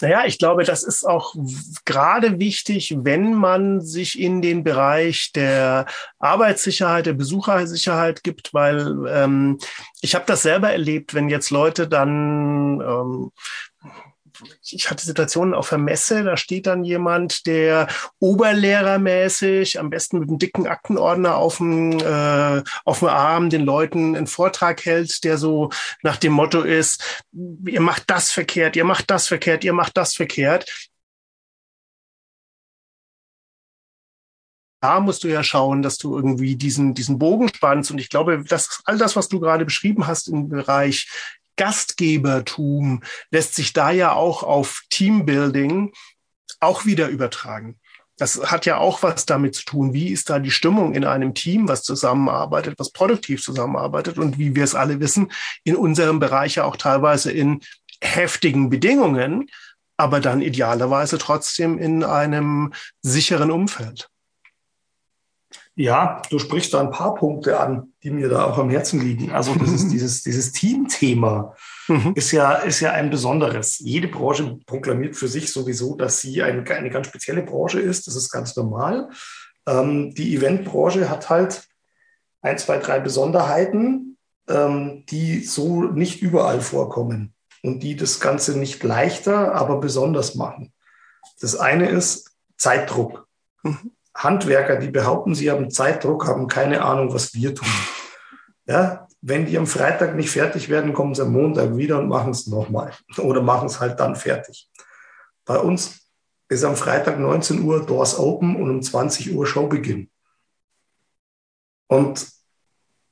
Naja, ich glaube, das ist auch gerade wichtig, wenn man sich in den Bereich der Arbeitssicherheit, der Besuchersicherheit gibt, weil ähm, ich habe das selber erlebt, wenn jetzt Leute dann ähm, ich hatte Situationen auf der Messe, da steht dann jemand, der oberlehrermäßig, am besten mit einem dicken Aktenordner auf dem, äh, auf dem Arm den Leuten einen Vortrag hält, der so nach dem Motto ist, ihr macht das verkehrt, ihr macht das verkehrt, ihr macht das verkehrt. da musst du ja schauen, dass du irgendwie diesen, diesen Bogen spannst. Und ich glaube, das all das, was du gerade beschrieben hast im Bereich Gastgebertum lässt sich da ja auch auf Teambuilding auch wieder übertragen. Das hat ja auch was damit zu tun, wie ist da die Stimmung in einem Team, was zusammenarbeitet, was produktiv zusammenarbeitet und wie wir es alle wissen, in unserem Bereich ja auch teilweise in heftigen Bedingungen, aber dann idealerweise trotzdem in einem sicheren Umfeld. Ja, du sprichst da ein paar Punkte an, die mir da auch am Herzen liegen. Also das ist dieses, dieses Teamthema mhm. ist ja, ist ja ein besonderes. Jede Branche proklamiert für sich sowieso, dass sie eine, eine ganz spezielle Branche ist. Das ist ganz normal. Ähm, die Eventbranche hat halt ein, zwei, drei Besonderheiten, ähm, die so nicht überall vorkommen und die das Ganze nicht leichter, aber besonders machen. Das eine ist Zeitdruck. Mhm. Handwerker, die behaupten, sie haben Zeitdruck, haben keine Ahnung, was wir tun. Ja, wenn die am Freitag nicht fertig werden, kommen sie am Montag wieder und machen es nochmal oder machen es halt dann fertig. Bei uns ist am Freitag 19 Uhr Doors Open und um 20 Uhr Showbeginn. Und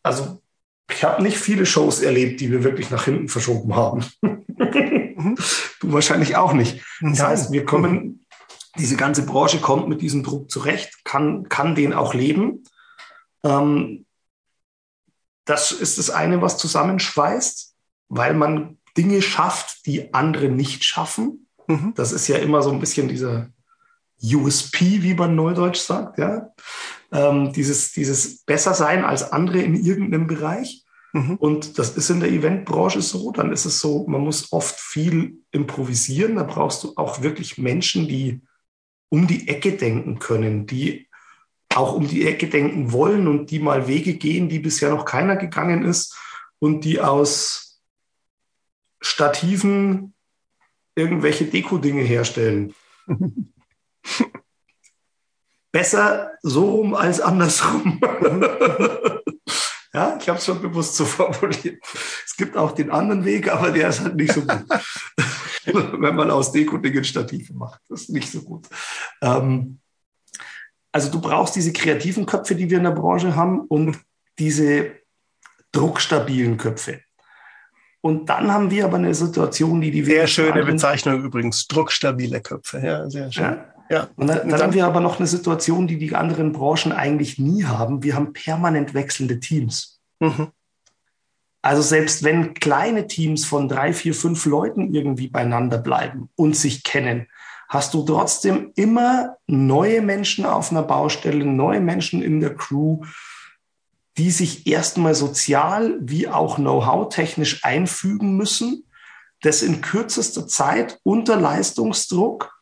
also ich habe nicht viele Shows erlebt, die wir wirklich nach hinten verschoben haben. du wahrscheinlich auch nicht. Das heißt, wir kommen diese ganze Branche kommt mit diesem Druck zurecht, kann, kann den auch leben. Ähm, das ist das eine, was zusammenschweißt, weil man Dinge schafft, die andere nicht schaffen. Mhm. Das ist ja immer so ein bisschen dieser, USP, wie man neudeutsch sagt, ja. Ähm, dieses, dieses besser sein als andere in irgendeinem Bereich. Mhm. Und das ist in der Eventbranche so. Dann ist es so, man muss oft viel improvisieren. Da brauchst du auch wirklich Menschen, die um die Ecke denken können, die auch um die Ecke denken wollen und die mal Wege gehen, die bisher noch keiner gegangen ist und die aus Stativen irgendwelche Deko-Dinge herstellen. Besser so rum als andersrum. ja, ich habe es schon bewusst so formuliert. Es gibt auch den anderen Weg, aber der ist halt nicht so gut. Wenn man aus Deko-Dingen Stative macht. Das ist nicht so gut. Ähm, also du brauchst diese kreativen Köpfe, die wir in der Branche haben und diese druckstabilen Köpfe. Und dann haben wir aber eine Situation, die die sehr schöne Bezeichnung übrigens, druckstabile Köpfe. Ja, sehr schön. Ja. ja. Und dann, dann, haben wir aber noch eine Situation, die die anderen Branchen eigentlich nie haben. Wir haben permanent wechselnde Teams. Mhm. Also selbst wenn kleine Teams von drei, vier, fünf Leuten irgendwie beieinander bleiben und sich kennen, hast du trotzdem immer neue Menschen auf einer Baustelle, neue Menschen in der Crew, die sich erstmal sozial wie auch Know-how-technisch einfügen müssen, das in kürzester Zeit unter Leistungsdruck.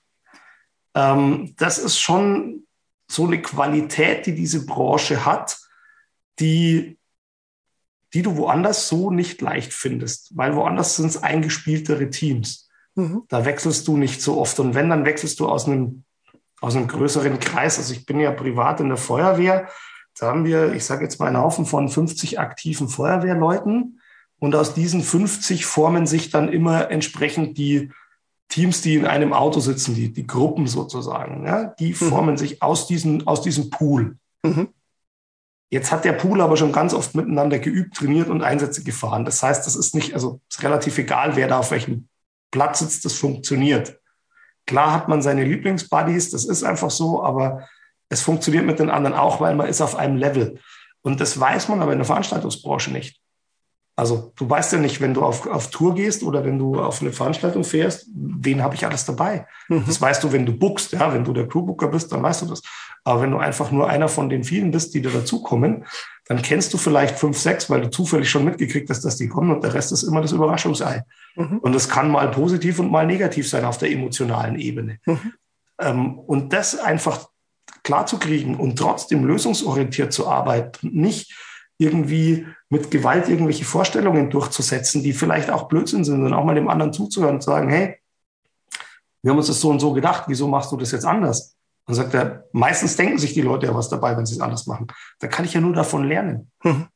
Ähm, das ist schon so eine Qualität, die diese Branche hat, die, die du woanders so nicht leicht findest, weil woanders sind es eingespieltere Teams. Mhm. Da wechselst du nicht so oft. Und wenn, dann wechselst du aus einem, aus einem größeren Kreis. Also ich bin ja privat in der Feuerwehr da haben wir, ich sage jetzt mal, einen Haufen von 50 aktiven Feuerwehrleuten. Und aus diesen 50 formen sich dann immer entsprechend die Teams, die in einem Auto sitzen, die, die Gruppen sozusagen. Ja, die mhm. formen sich aus, diesen, aus diesem Pool. Mhm. Jetzt hat der Pool aber schon ganz oft miteinander geübt, trainiert und Einsätze gefahren. Das heißt, das ist nicht, also ist relativ egal, wer da auf welchem Platz sitzt, das funktioniert. Klar hat man seine Lieblingsbuddies, das ist einfach so, aber es funktioniert mit den anderen auch, weil man ist auf einem Level. Und das weiß man aber in der Veranstaltungsbranche nicht. Also du weißt ja nicht, wenn du auf, auf Tour gehst oder wenn du auf eine Veranstaltung fährst, wen habe ich alles dabei. Mhm. Das weißt du, wenn du bookst, ja, wenn du der Crewbooker bist, dann weißt du das. Aber wenn du einfach nur einer von den vielen bist, die da dazukommen, dann kennst du vielleicht fünf, sechs, weil du zufällig schon mitgekriegt hast, dass die kommen und der Rest ist immer das Überraschungsei. Mhm. Und das kann mal positiv und mal negativ sein auf der emotionalen Ebene. Mhm. Ähm, und das einfach klarzukriegen und trotzdem lösungsorientiert zu arbeiten, nicht irgendwie mit Gewalt irgendwelche Vorstellungen durchzusetzen, die vielleicht auch Blödsinn sind, sondern auch mal dem anderen zuzuhören und zu sagen, hey, wir haben uns das so und so gedacht, wieso machst du das jetzt anders? Dann sagt er, meistens denken sich die Leute ja was dabei, wenn sie es anders machen. Da kann ich ja nur davon lernen. Mhm.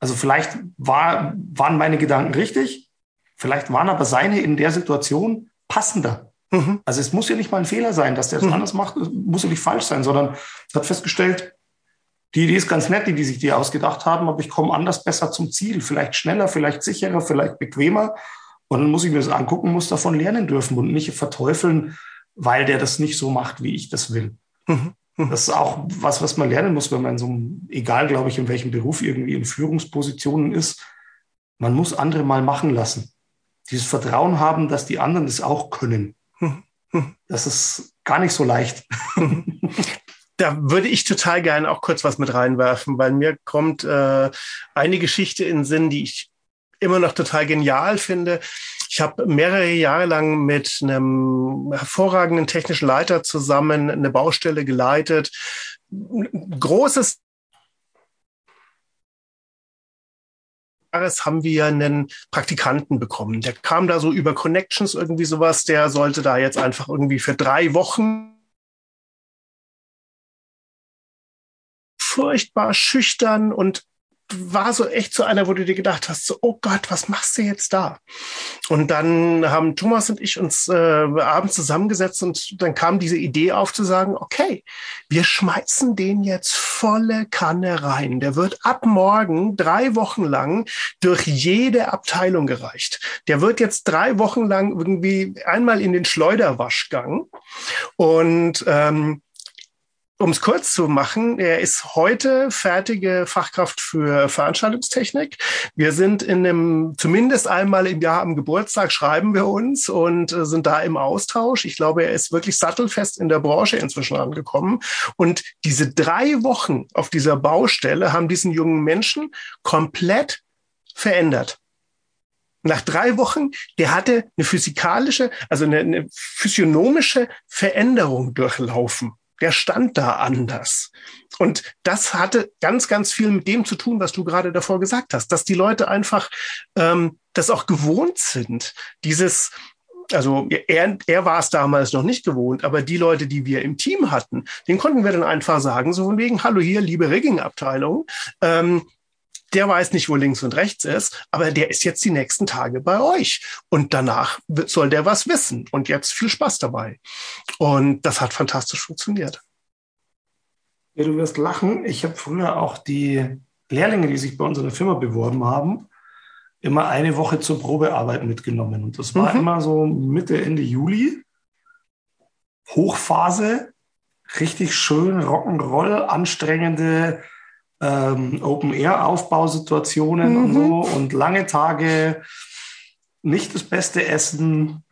Also vielleicht war, waren meine Gedanken richtig, vielleicht waren aber seine in der Situation passender. Mhm. Also es muss ja nicht mal ein Fehler sein, dass der es mhm. anders macht, muss ja nicht falsch sein, sondern hat festgestellt, die Idee ist ganz nett, die, die sich die ausgedacht haben, aber ich komme anders besser zum Ziel, vielleicht schneller, vielleicht sicherer, vielleicht bequemer. Und dann muss ich mir das angucken, muss davon lernen dürfen und nicht verteufeln, weil der das nicht so macht, wie ich das will. Mhm. mhm. Das ist auch was, was man lernen muss, wenn man in so einem, egal, glaube ich, in welchem Beruf irgendwie in Führungspositionen ist. Man muss andere mal machen lassen. Dieses Vertrauen haben, dass die anderen das auch können. Das ist gar nicht so leicht. Da würde ich total gerne auch kurz was mit reinwerfen, weil mir kommt äh, eine Geschichte in den Sinn, die ich immer noch total genial finde. Ich habe mehrere Jahre lang mit einem hervorragenden technischen Leiter zusammen eine Baustelle geleitet. Großes haben wir einen Praktikanten bekommen. Der kam da so über Connections irgendwie sowas. Der sollte da jetzt einfach irgendwie für drei Wochen furchtbar schüchtern und war so echt so einer, wo du dir gedacht hast, so, oh Gott, was machst du jetzt da? Und dann haben Thomas und ich uns äh, abends zusammengesetzt und dann kam diese Idee auf zu sagen, okay, wir schmeißen den jetzt volle Kanne rein. Der wird ab morgen drei Wochen lang durch jede Abteilung gereicht. Der wird jetzt drei Wochen lang irgendwie einmal in den Schleuderwaschgang und ähm, um es kurz zu machen, er ist heute fertige Fachkraft für Veranstaltungstechnik. Wir sind in einem, zumindest einmal im Jahr am Geburtstag schreiben wir uns und äh, sind da im Austausch. Ich glaube, er ist wirklich sattelfest in der Branche inzwischen angekommen. Und diese drei Wochen auf dieser Baustelle haben diesen jungen Menschen komplett verändert. Nach drei Wochen, der hatte eine physikalische, also eine, eine physiognomische Veränderung durchlaufen der stand da anders. Und das hatte ganz, ganz viel mit dem zu tun, was du gerade davor gesagt hast, dass die Leute einfach ähm, das auch gewohnt sind. Dieses, also er, er war es damals noch nicht gewohnt, aber die Leute, die wir im Team hatten, den konnten wir dann einfach sagen, so von wegen, hallo hier, liebe Rigging-Abteilung, ähm, der weiß nicht, wo links und rechts ist, aber der ist jetzt die nächsten Tage bei euch. Und danach soll der was wissen. Und jetzt viel Spaß dabei. Und das hat fantastisch funktioniert. Ja, du wirst lachen. Ich habe früher auch die Lehrlinge, die sich bei uns in der Firma beworben haben, immer eine Woche zur Probearbeit mitgenommen. Und das war mhm. immer so Mitte, Ende Juli. Hochphase, richtig schön Rock'n'Roll, anstrengende ähm, Open-Air-Aufbausituationen mhm. und so und lange Tage, nicht das beste Essen,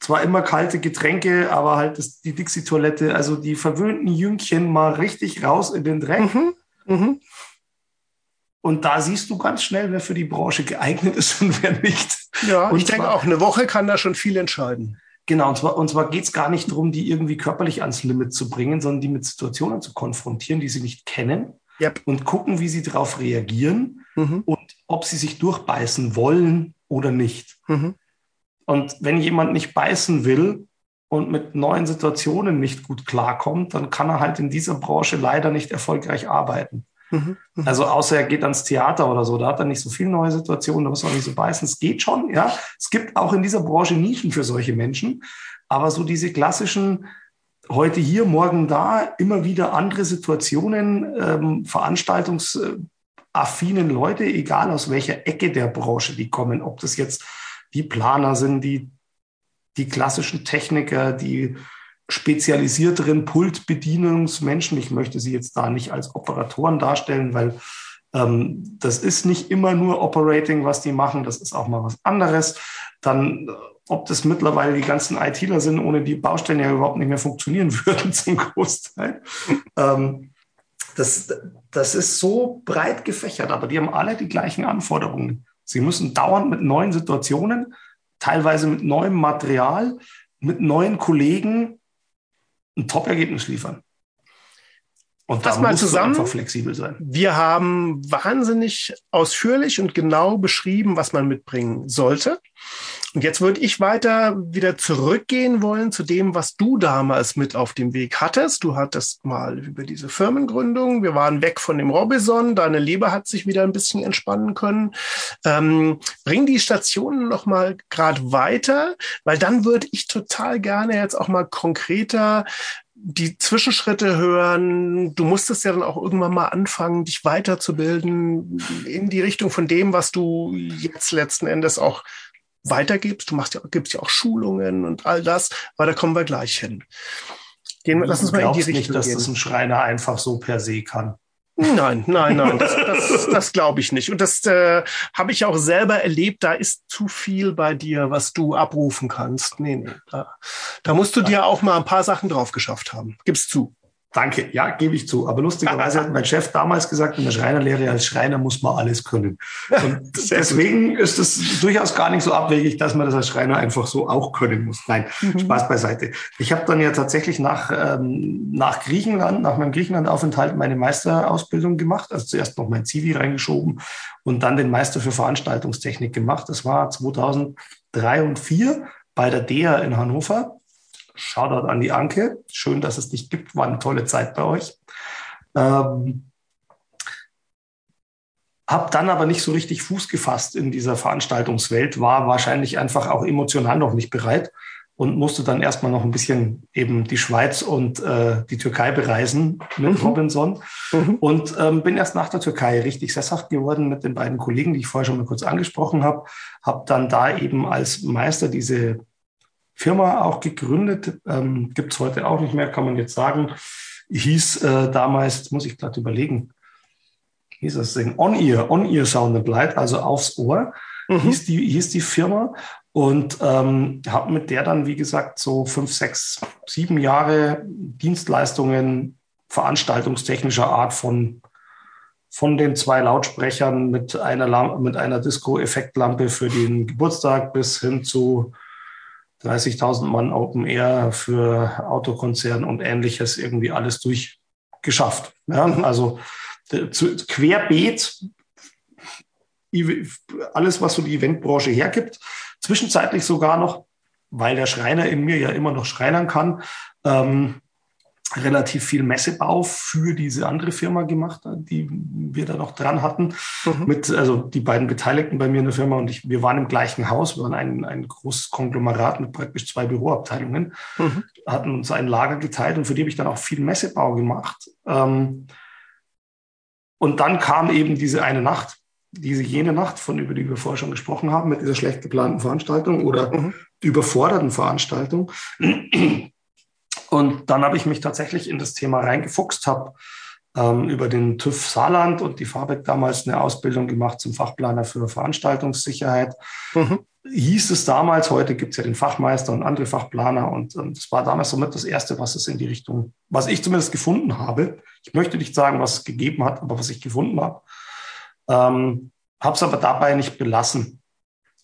zwar immer kalte Getränke, aber halt das, die Dixie-Toilette, also die verwöhnten Jüngchen mal richtig raus in den Dreck. Mhm. Mhm. Und da siehst du ganz schnell, wer für die Branche geeignet ist und wer nicht. Ja, und ich denke auch, eine Woche kann da schon viel entscheiden. Genau, und zwar, und zwar geht es gar nicht darum, die irgendwie körperlich ans Limit zu bringen, sondern die mit Situationen zu konfrontieren, die sie nicht kennen yep. und gucken, wie sie darauf reagieren mhm. und ob sie sich durchbeißen wollen oder nicht. Mhm. Und wenn jemand nicht beißen will und mit neuen Situationen nicht gut klarkommt, dann kann er halt in dieser Branche leider nicht erfolgreich arbeiten. Mhm. mhm. Also außer er geht ans Theater oder so, da hat er nicht so viele neue Situationen, da muss man nicht so beißen. Es geht schon, ja. Es gibt auch in dieser Branche Nischen für solche Menschen. Aber so diese klassischen heute hier, morgen da, immer wieder andere Situationen, ähm, veranstaltungsaffinen Leute, egal aus welcher Ecke der Branche die kommen, ob das jetzt die Planer sind, die, die klassischen Techniker, die spezialisierteren Pultbedienungsmenschen. Ich möchte sie jetzt da nicht als Operatoren darstellen, weil ähm, das ist nicht immer nur Operating, was die machen, das ist auch mal was anderes. Dann ob das mittlerweile die ganzen ITler sind, ohne die Baustellen ja überhaupt nicht mehr funktionieren würden zum Großteil. ähm, das, das ist so breit gefächert, aber die haben alle die gleichen Anforderungen. Sie müssen dauernd mit neuen Situationen, teilweise mit neuem Material, mit neuen Kollegen ein Top-Ergebnis liefern. Und das mal zusammen. einfach flexibel sein. Wir haben wahnsinnig ausführlich und genau beschrieben, was man mitbringen sollte. Und jetzt würde ich weiter wieder zurückgehen wollen zu dem, was du damals mit auf dem Weg hattest. Du hattest mal über diese Firmengründung. Wir waren weg von dem Robinson. Deine Leber hat sich wieder ein bisschen entspannen können. Ähm, bring die Stationen noch mal gerade weiter, weil dann würde ich total gerne jetzt auch mal konkreter die Zwischenschritte hören. Du musstest ja dann auch irgendwann mal anfangen, dich weiterzubilden in die Richtung von dem, was du jetzt letzten Endes auch weitergibst. Du machst ja, gibst ja auch Schulungen und all das, aber da kommen wir gleich hin. Gehen, lass uns mal in die Richtung nicht, dass gehen. das ein Schreiner einfach so per se kann. Nein, nein, nein, das, das, das glaube ich nicht. Und das äh, habe ich auch selber erlebt. Da ist zu viel bei dir, was du abrufen kannst. Nee, nee. Da, da musst du dir auch mal ein paar Sachen drauf geschafft haben. Gib's zu. Danke, ja, gebe ich zu. Aber lustigerweise hat mein Chef damals gesagt, in der Schreinerlehre als Schreiner muss man alles können. Und deswegen ist es durchaus gar nicht so abwegig, dass man das als Schreiner einfach so auch können muss. Nein, mhm. Spaß beiseite. Ich habe dann ja tatsächlich nach, ähm, nach Griechenland, nach meinem Griechenland-Aufenthalt meine Meisterausbildung gemacht. Also zuerst noch mein Zivi reingeschoben und dann den Meister für Veranstaltungstechnik gemacht. Das war 2003 und 2004 bei der DEA in Hannover. Shoutout an die Anke. Schön, dass es dich gibt. War eine tolle Zeit bei euch. Ähm, hab dann aber nicht so richtig Fuß gefasst in dieser Veranstaltungswelt, war wahrscheinlich einfach auch emotional noch nicht bereit und musste dann erstmal noch ein bisschen eben die Schweiz und äh, die Türkei bereisen mit mhm. Robinson mhm. und ähm, bin erst nach der Türkei richtig sesshaft geworden mit den beiden Kollegen, die ich vorher schon mal kurz angesprochen habe, habe dann da eben als Meister diese Firma auch gegründet, ähm, gibt es heute auch nicht mehr, kann man jetzt sagen. hieß äh, damals, muss ich gerade überlegen, hieß das Ding, On-Ear, On-Ear Sound Applied, also aufs Ohr, mhm. hieß, die, hieß die Firma. Und ähm, habe mit der dann, wie gesagt, so fünf, sechs, sieben Jahre Dienstleistungen veranstaltungstechnischer Art von, von den zwei Lautsprechern mit einer, mit einer Disco-Effektlampe für den Geburtstag bis hin zu 30.000 Mann Open Air für Autokonzern und ähnliches irgendwie alles durchgeschafft. Ja? Also zu, querbeet alles, was so die Eventbranche hergibt. Zwischenzeitlich sogar noch, weil der Schreiner in mir ja immer noch schreinern kann, ähm, relativ viel Messebau für diese andere Firma gemacht, die wir da noch dran hatten. Mhm. Mit, also die beiden Beteiligten bei mir in der Firma und ich, wir waren im gleichen Haus, wir waren ein, ein großes Konglomerat mit praktisch zwei Büroabteilungen, mhm. hatten uns ein Lager geteilt und für die habe ich dann auch viel Messebau gemacht. Ähm, und dann kam eben diese eine Nacht, diese jene Nacht, von über die wir vorher schon gesprochen haben, mit dieser schlecht geplanten Veranstaltung oder mhm. überforderten Veranstaltung. Und dann habe ich mich tatsächlich in das Thema reingefuchst, habe ähm, über den TÜV Saarland und die Fabeck damals eine Ausbildung gemacht zum Fachplaner für Veranstaltungssicherheit. Mhm. Hieß es damals, heute gibt es ja den Fachmeister und andere Fachplaner und, und das war damals somit das Erste, was es in die Richtung, was ich zumindest gefunden habe. Ich möchte nicht sagen, was es gegeben hat, aber was ich gefunden habe. Ähm, habe es aber dabei nicht belassen.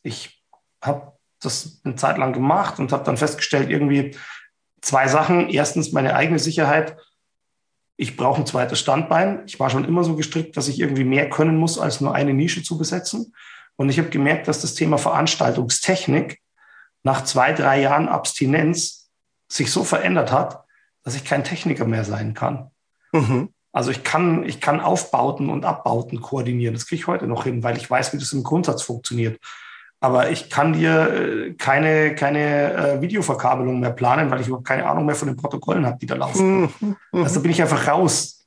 Ich habe das eine Zeit lang gemacht und habe dann festgestellt, irgendwie zwei Sachen. Erstens meine eigene Sicherheit. Ich brauche ein zweites Standbein. Ich war schon immer so gestrickt, dass ich irgendwie mehr können muss, als nur eine Nische zu besetzen. Und ich habe gemerkt, dass das Thema Veranstaltungstechnik nach zwei, drei Jahren Abstinenz sich so verändert hat, dass ich kein Techniker mehr sein kann. Mhm. Also ich kann, ich kann Aufbauten und Abbauten koordinieren. Das kriege ich heute noch hin, weil ich weiß, wie das im Grundsatz funktioniert. Aber ich kann dir äh, keine, keine äh, Videoverkabelung mehr planen, weil ich überhaupt keine Ahnung mehr von den Protokollen habe, die da laufen. Mhm. Also bin ich einfach raus.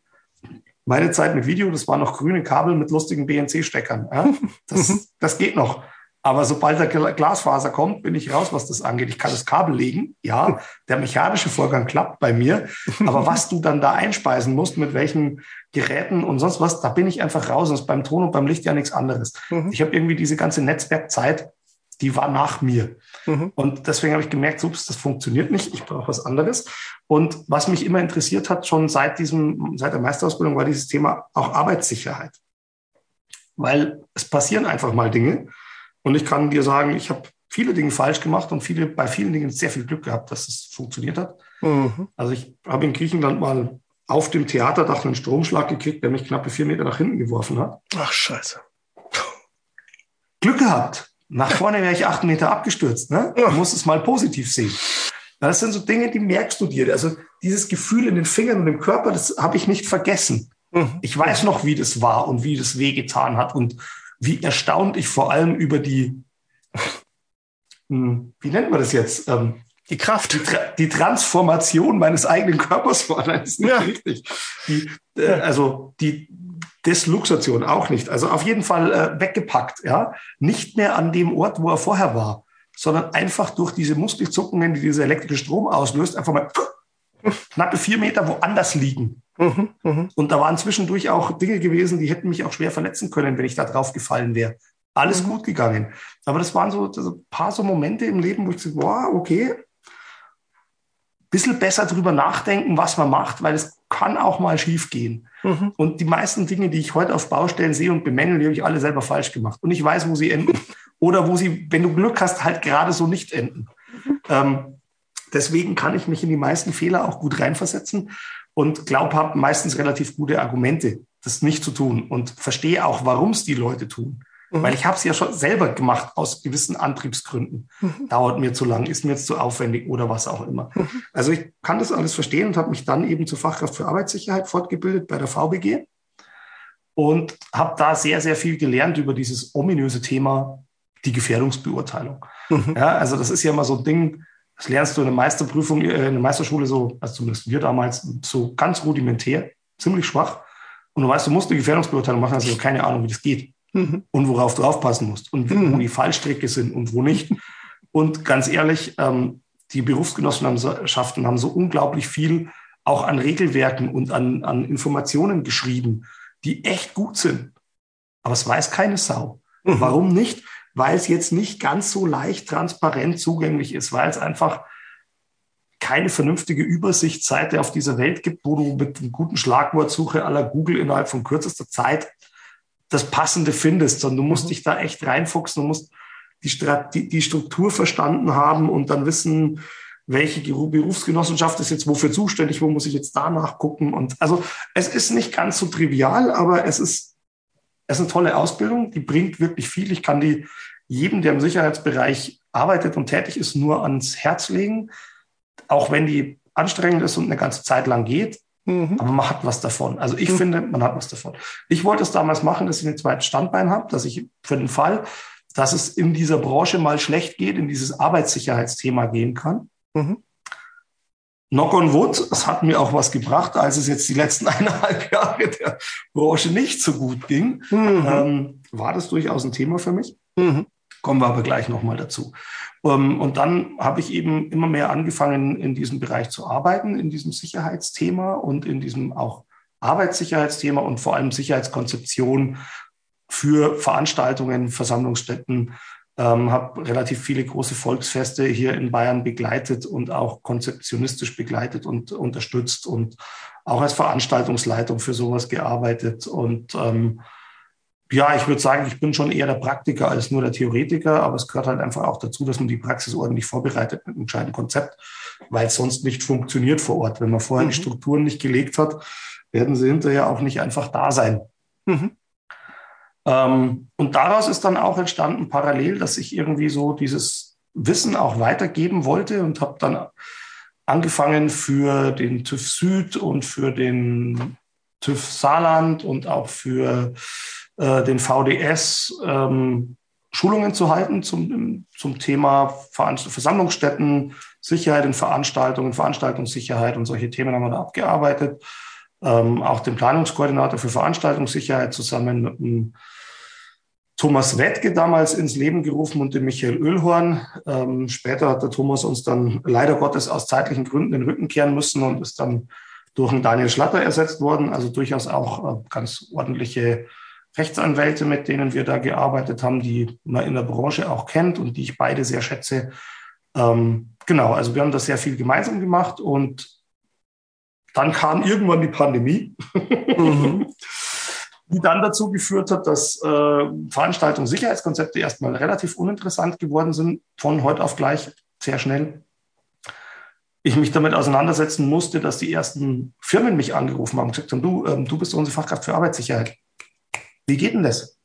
Meine Zeit mit Video, das waren noch grüne Kabel mit lustigen BNC-Steckern. Ja? Das, das geht noch. Aber sobald der Glasfaser kommt, bin ich raus, was das angeht. Ich kann das Kabel legen. Ja, der mechanische Vorgang klappt bei mir. Aber was du dann da einspeisen musst, mit welchen Geräten und sonst was, da bin ich einfach raus. Ist beim Ton und beim Licht ja nichts anderes. Mhm. Ich habe irgendwie diese ganze Netzwerkzeit, die war nach mir. Mhm. Und deswegen habe ich gemerkt, ups, das funktioniert nicht. Ich brauche was anderes. Und was mich immer interessiert hat, schon seit diesem, seit der Meisterausbildung, war dieses Thema auch Arbeitssicherheit. Weil es passieren einfach mal Dinge und ich kann dir sagen, ich habe viele Dinge falsch gemacht und viele, bei vielen Dingen sehr viel Glück gehabt, dass es funktioniert hat. Mhm. Also ich habe in Griechenland mal auf dem Theaterdach einen Stromschlag gekriegt, der mich knappe vier Meter nach hinten geworfen hat. Ach, scheiße. Glück gehabt. Nach vorne wäre ich acht Meter abgestürzt. Ne? Du musst es mal positiv sehen. Das sind so Dinge, die merkst du dir. Also dieses Gefühl in den Fingern und im Körper, das habe ich nicht vergessen. Mhm. Ich weiß noch, wie das war und wie das wehgetan hat und wie erstaunt ich vor allem über die, hm, wie nennt man das jetzt? Ähm, die Kraft. Die, Tra die, Transformation meines eigenen Körpers war. Das ist nicht ja. richtig. Die, äh, also die Desluxation auch nicht. Also auf jeden Fall äh, weggepackt. Ja? Nicht mehr an dem Ort, wo er vorher war, sondern einfach durch diese Muskelzuckungen, die dieser elektrische Strom auslöst, einfach mal knappe vier Meter woanders liegen. Mhm, mh. Und da waren zwischendurch auch Dinge gewesen, die hätten mich auch schwer verletzen können, wenn ich da drauf gefallen wäre. Alles mhm. gut gegangen. Aber das waren so, so ein paar so Momente im Leben, wo ich gesagt wow, okay, bisschen besser drüber nachdenken, was man macht, weil es kann auch mal schief gehen. Mhm. Und die meisten Dinge, die ich heute auf Baustellen sehe und bemängel, die habe ich alle selber falsch gemacht. Und ich weiß, wo sie enden. Oder wo sie, wenn du Glück hast, halt gerade so nicht enden. Mhm. Ähm, deswegen kann ich mich in die meisten Fehler auch gut reinversetzen und glaube, habe meistens relativ gute Argumente, das nicht zu tun und verstehe auch, warum es die Leute tun. Mhm. Weil ich habe es ja schon selber gemacht aus gewissen Antriebsgründen. Mhm. Dauert mir zu lang, ist mir jetzt zu aufwendig oder was auch immer. Mhm. Also ich kann das alles verstehen und habe mich dann eben zur Fachkraft für Arbeitssicherheit fortgebildet bei der VBG und habe da sehr, sehr viel gelernt über dieses ominöse Thema, die Gefährdungsbeurteilung. Mhm. Ja, also das ist ja immer so ein Ding, das lernst du in der Meisterprüfung, äh, in der Meisterschule so, also zumindest wir damals, so ganz rudimentär, ziemlich schwach. Und du weißt, du musst eine Gefährdungsbeurteilung machen, also keine Ahnung, wie das geht. Mhm. Und worauf du aufpassen musst und mhm. wo die Fallstricke sind und wo nicht. Und ganz ehrlich, ähm, die Berufsgenossenschaften haben so unglaublich viel auch an Regelwerken und an, an Informationen geschrieben, die echt gut sind. Aber es weiß keine Sau. Mhm. Warum nicht? Weil es jetzt nicht ganz so leicht transparent zugänglich ist, weil es einfach keine vernünftige Übersichtsseite auf dieser Welt gibt, wo du mit einer guten Schlagwortsuche aller Google innerhalb von kürzester Zeit das Passende findest, sondern du musst mhm. dich da echt reinfuchsen, du musst die, die, die Struktur verstanden haben und dann wissen, welche Berufsgenossenschaft ist jetzt wofür zuständig, wo muss ich jetzt danach gucken. Und also es ist nicht ganz so trivial, aber es ist, es ist eine tolle Ausbildung, die bringt wirklich viel. Ich kann die jedem, der im Sicherheitsbereich arbeitet und tätig ist, nur ans Herz legen, auch wenn die anstrengend ist und eine ganze Zeit lang geht. Mhm. Aber man hat was davon. Also ich mhm. finde, man hat was davon. Ich wollte es damals machen, dass ich ein zweites Standbein habe, dass ich für den Fall, dass es in dieser Branche mal schlecht geht, in dieses Arbeitssicherheitsthema gehen kann. Mhm. Knock on wood, es hat mir auch was gebracht, als es jetzt die letzten eineinhalb Jahre der Branche nicht so gut ging, mhm. ähm, war das durchaus ein Thema für mich. Mhm. Kommen wir aber gleich nochmal dazu. Ähm, und dann habe ich eben immer mehr angefangen, in diesem Bereich zu arbeiten, in diesem Sicherheitsthema und in diesem auch Arbeitssicherheitsthema und vor allem Sicherheitskonzeption für Veranstaltungen, Versammlungsstätten, ähm, habe relativ viele große Volksfeste hier in Bayern begleitet und auch konzeptionistisch begleitet und unterstützt und auch als Veranstaltungsleitung für sowas gearbeitet. Und ähm, ja, ich würde sagen, ich bin schon eher der Praktiker als nur der Theoretiker, aber es gehört halt einfach auch dazu, dass man die Praxis ordentlich vorbereitet mit einem gescheiten Konzept, weil es sonst nicht funktioniert vor Ort. Wenn man vorher mhm. die Strukturen nicht gelegt hat, werden sie hinterher auch nicht einfach da sein. Mhm. Ähm, und daraus ist dann auch entstanden parallel, dass ich irgendwie so dieses Wissen auch weitergeben wollte und habe dann angefangen für den TÜV Süd und für den TÜV Saarland und auch für äh, den VDS ähm, Schulungen zu halten zum, zum Thema Versammlungsstätten, Sicherheit in Veranstaltungen, Veranstaltungssicherheit und solche Themen haben wir da abgearbeitet. Ähm, auch den Planungskoordinator für Veranstaltungssicherheit zusammen mit dem Thomas Wettke damals ins Leben gerufen und den Michael Ölhorn. Ähm, später hat der Thomas uns dann leider Gottes aus zeitlichen Gründen den Rücken kehren müssen und ist dann durch einen Daniel Schlatter ersetzt worden. Also durchaus auch äh, ganz ordentliche Rechtsanwälte, mit denen wir da gearbeitet haben, die man in der Branche auch kennt und die ich beide sehr schätze. Ähm, genau, also wir haben da sehr viel gemeinsam gemacht und dann kam irgendwann die Pandemie. Mhm. die dann dazu geführt hat, dass äh, Veranstaltungssicherheitskonzepte erstmal relativ uninteressant geworden sind, von heute auf gleich sehr schnell. Ich mich damit auseinandersetzen musste, dass die ersten Firmen mich angerufen haben und gesagt haben, du, ähm, du bist unsere Fachkraft für Arbeitssicherheit. Wie geht denn das?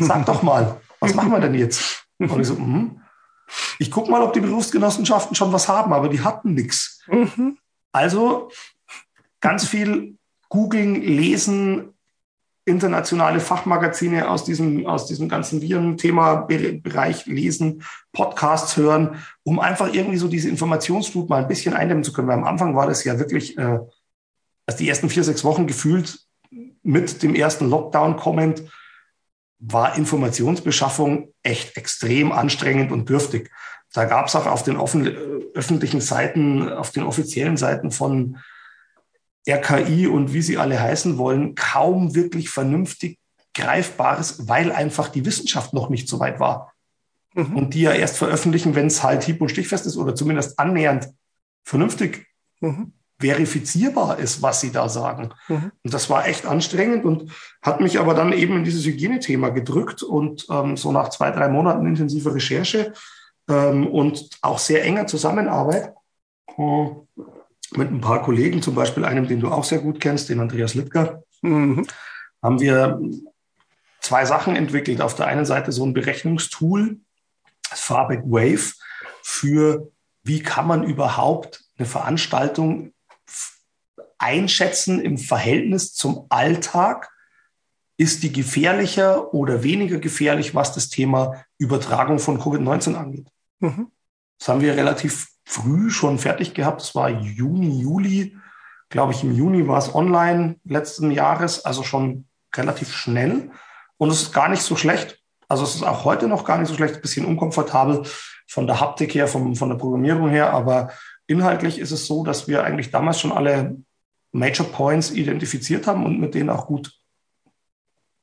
Sag doch mal, was machen wir denn jetzt? Und ich so, mm, ich gucke mal, ob die Berufsgenossenschaften schon was haben, aber die hatten nichts. Mhm. Also ganz viel googeln, lesen, internationale Fachmagazine aus diesem, aus diesem ganzen Viren-Thema-Bereich lesen, Podcasts hören, um einfach irgendwie so diese Informationsflut mal ein bisschen eindämmen zu können. Weil am Anfang war das ja wirklich, äh, als die ersten vier, sechs Wochen gefühlt mit dem ersten Lockdown kommend, war Informationsbeschaffung echt extrem anstrengend und dürftig. Da gab es auch auf den offen, öffentlichen Seiten, auf den offiziellen Seiten von RKI und wie sie alle heißen wollen, kaum wirklich vernünftig Greifbares, weil einfach die Wissenschaft noch nicht so weit war. Mhm. Und die ja erst veröffentlichen, wenn es halt hieb- und stichfest ist oder zumindest annähernd vernünftig mhm. Verifizierbar ist, was sie da sagen. Mhm. Und das war echt anstrengend und hat mich aber dann eben in dieses Hygienethema gedrückt und ähm, so nach zwei, drei Monaten intensiver Recherche ähm, und auch sehr enger Zusammenarbeit äh, mit ein paar Kollegen, zum Beispiel einem, den du auch sehr gut kennst, den Andreas Littger, mhm. haben wir zwei Sachen entwickelt. Auf der einen Seite so ein Berechnungstool, das Farbeck Wave, für wie kann man überhaupt eine Veranstaltung einschätzen im Verhältnis zum Alltag. Ist die gefährlicher oder weniger gefährlich, was das Thema Übertragung von Covid-19 angeht? Mhm. Das haben wir relativ früh schon fertig gehabt. Es war Juni, Juli. Glaube ich, im Juni war es online letzten Jahres, also schon relativ schnell. Und es ist gar nicht so schlecht. Also es ist auch heute noch gar nicht so schlecht, ein bisschen unkomfortabel von der Haptik her, vom, von der Programmierung her. Aber inhaltlich ist es so, dass wir eigentlich damals schon alle Major Points identifiziert haben und mit denen auch gut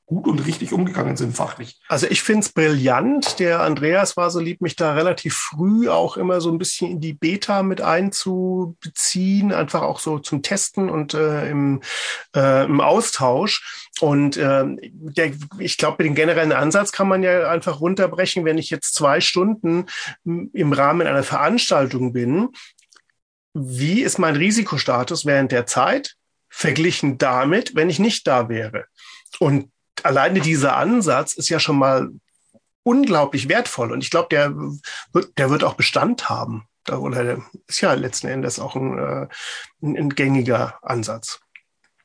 gut und richtig umgegangen sind fachlich. Also ich finde es brillant. Der Andreas war so lieb, mich da relativ früh auch immer so ein bisschen in die Beta mit einzubeziehen, einfach auch so zum Testen und äh, im, äh, im Austausch. Und äh, der, ich glaube, den generellen Ansatz kann man ja einfach runterbrechen, wenn ich jetzt zwei Stunden im Rahmen einer Veranstaltung bin. Wie ist mein Risikostatus während der Zeit verglichen damit, wenn ich nicht da wäre? Und alleine dieser Ansatz ist ja schon mal unglaublich wertvoll. Und ich glaube, der wird, der wird auch Bestand haben. Oder der ist ja letzten Endes auch ein, äh, ein, ein gängiger Ansatz.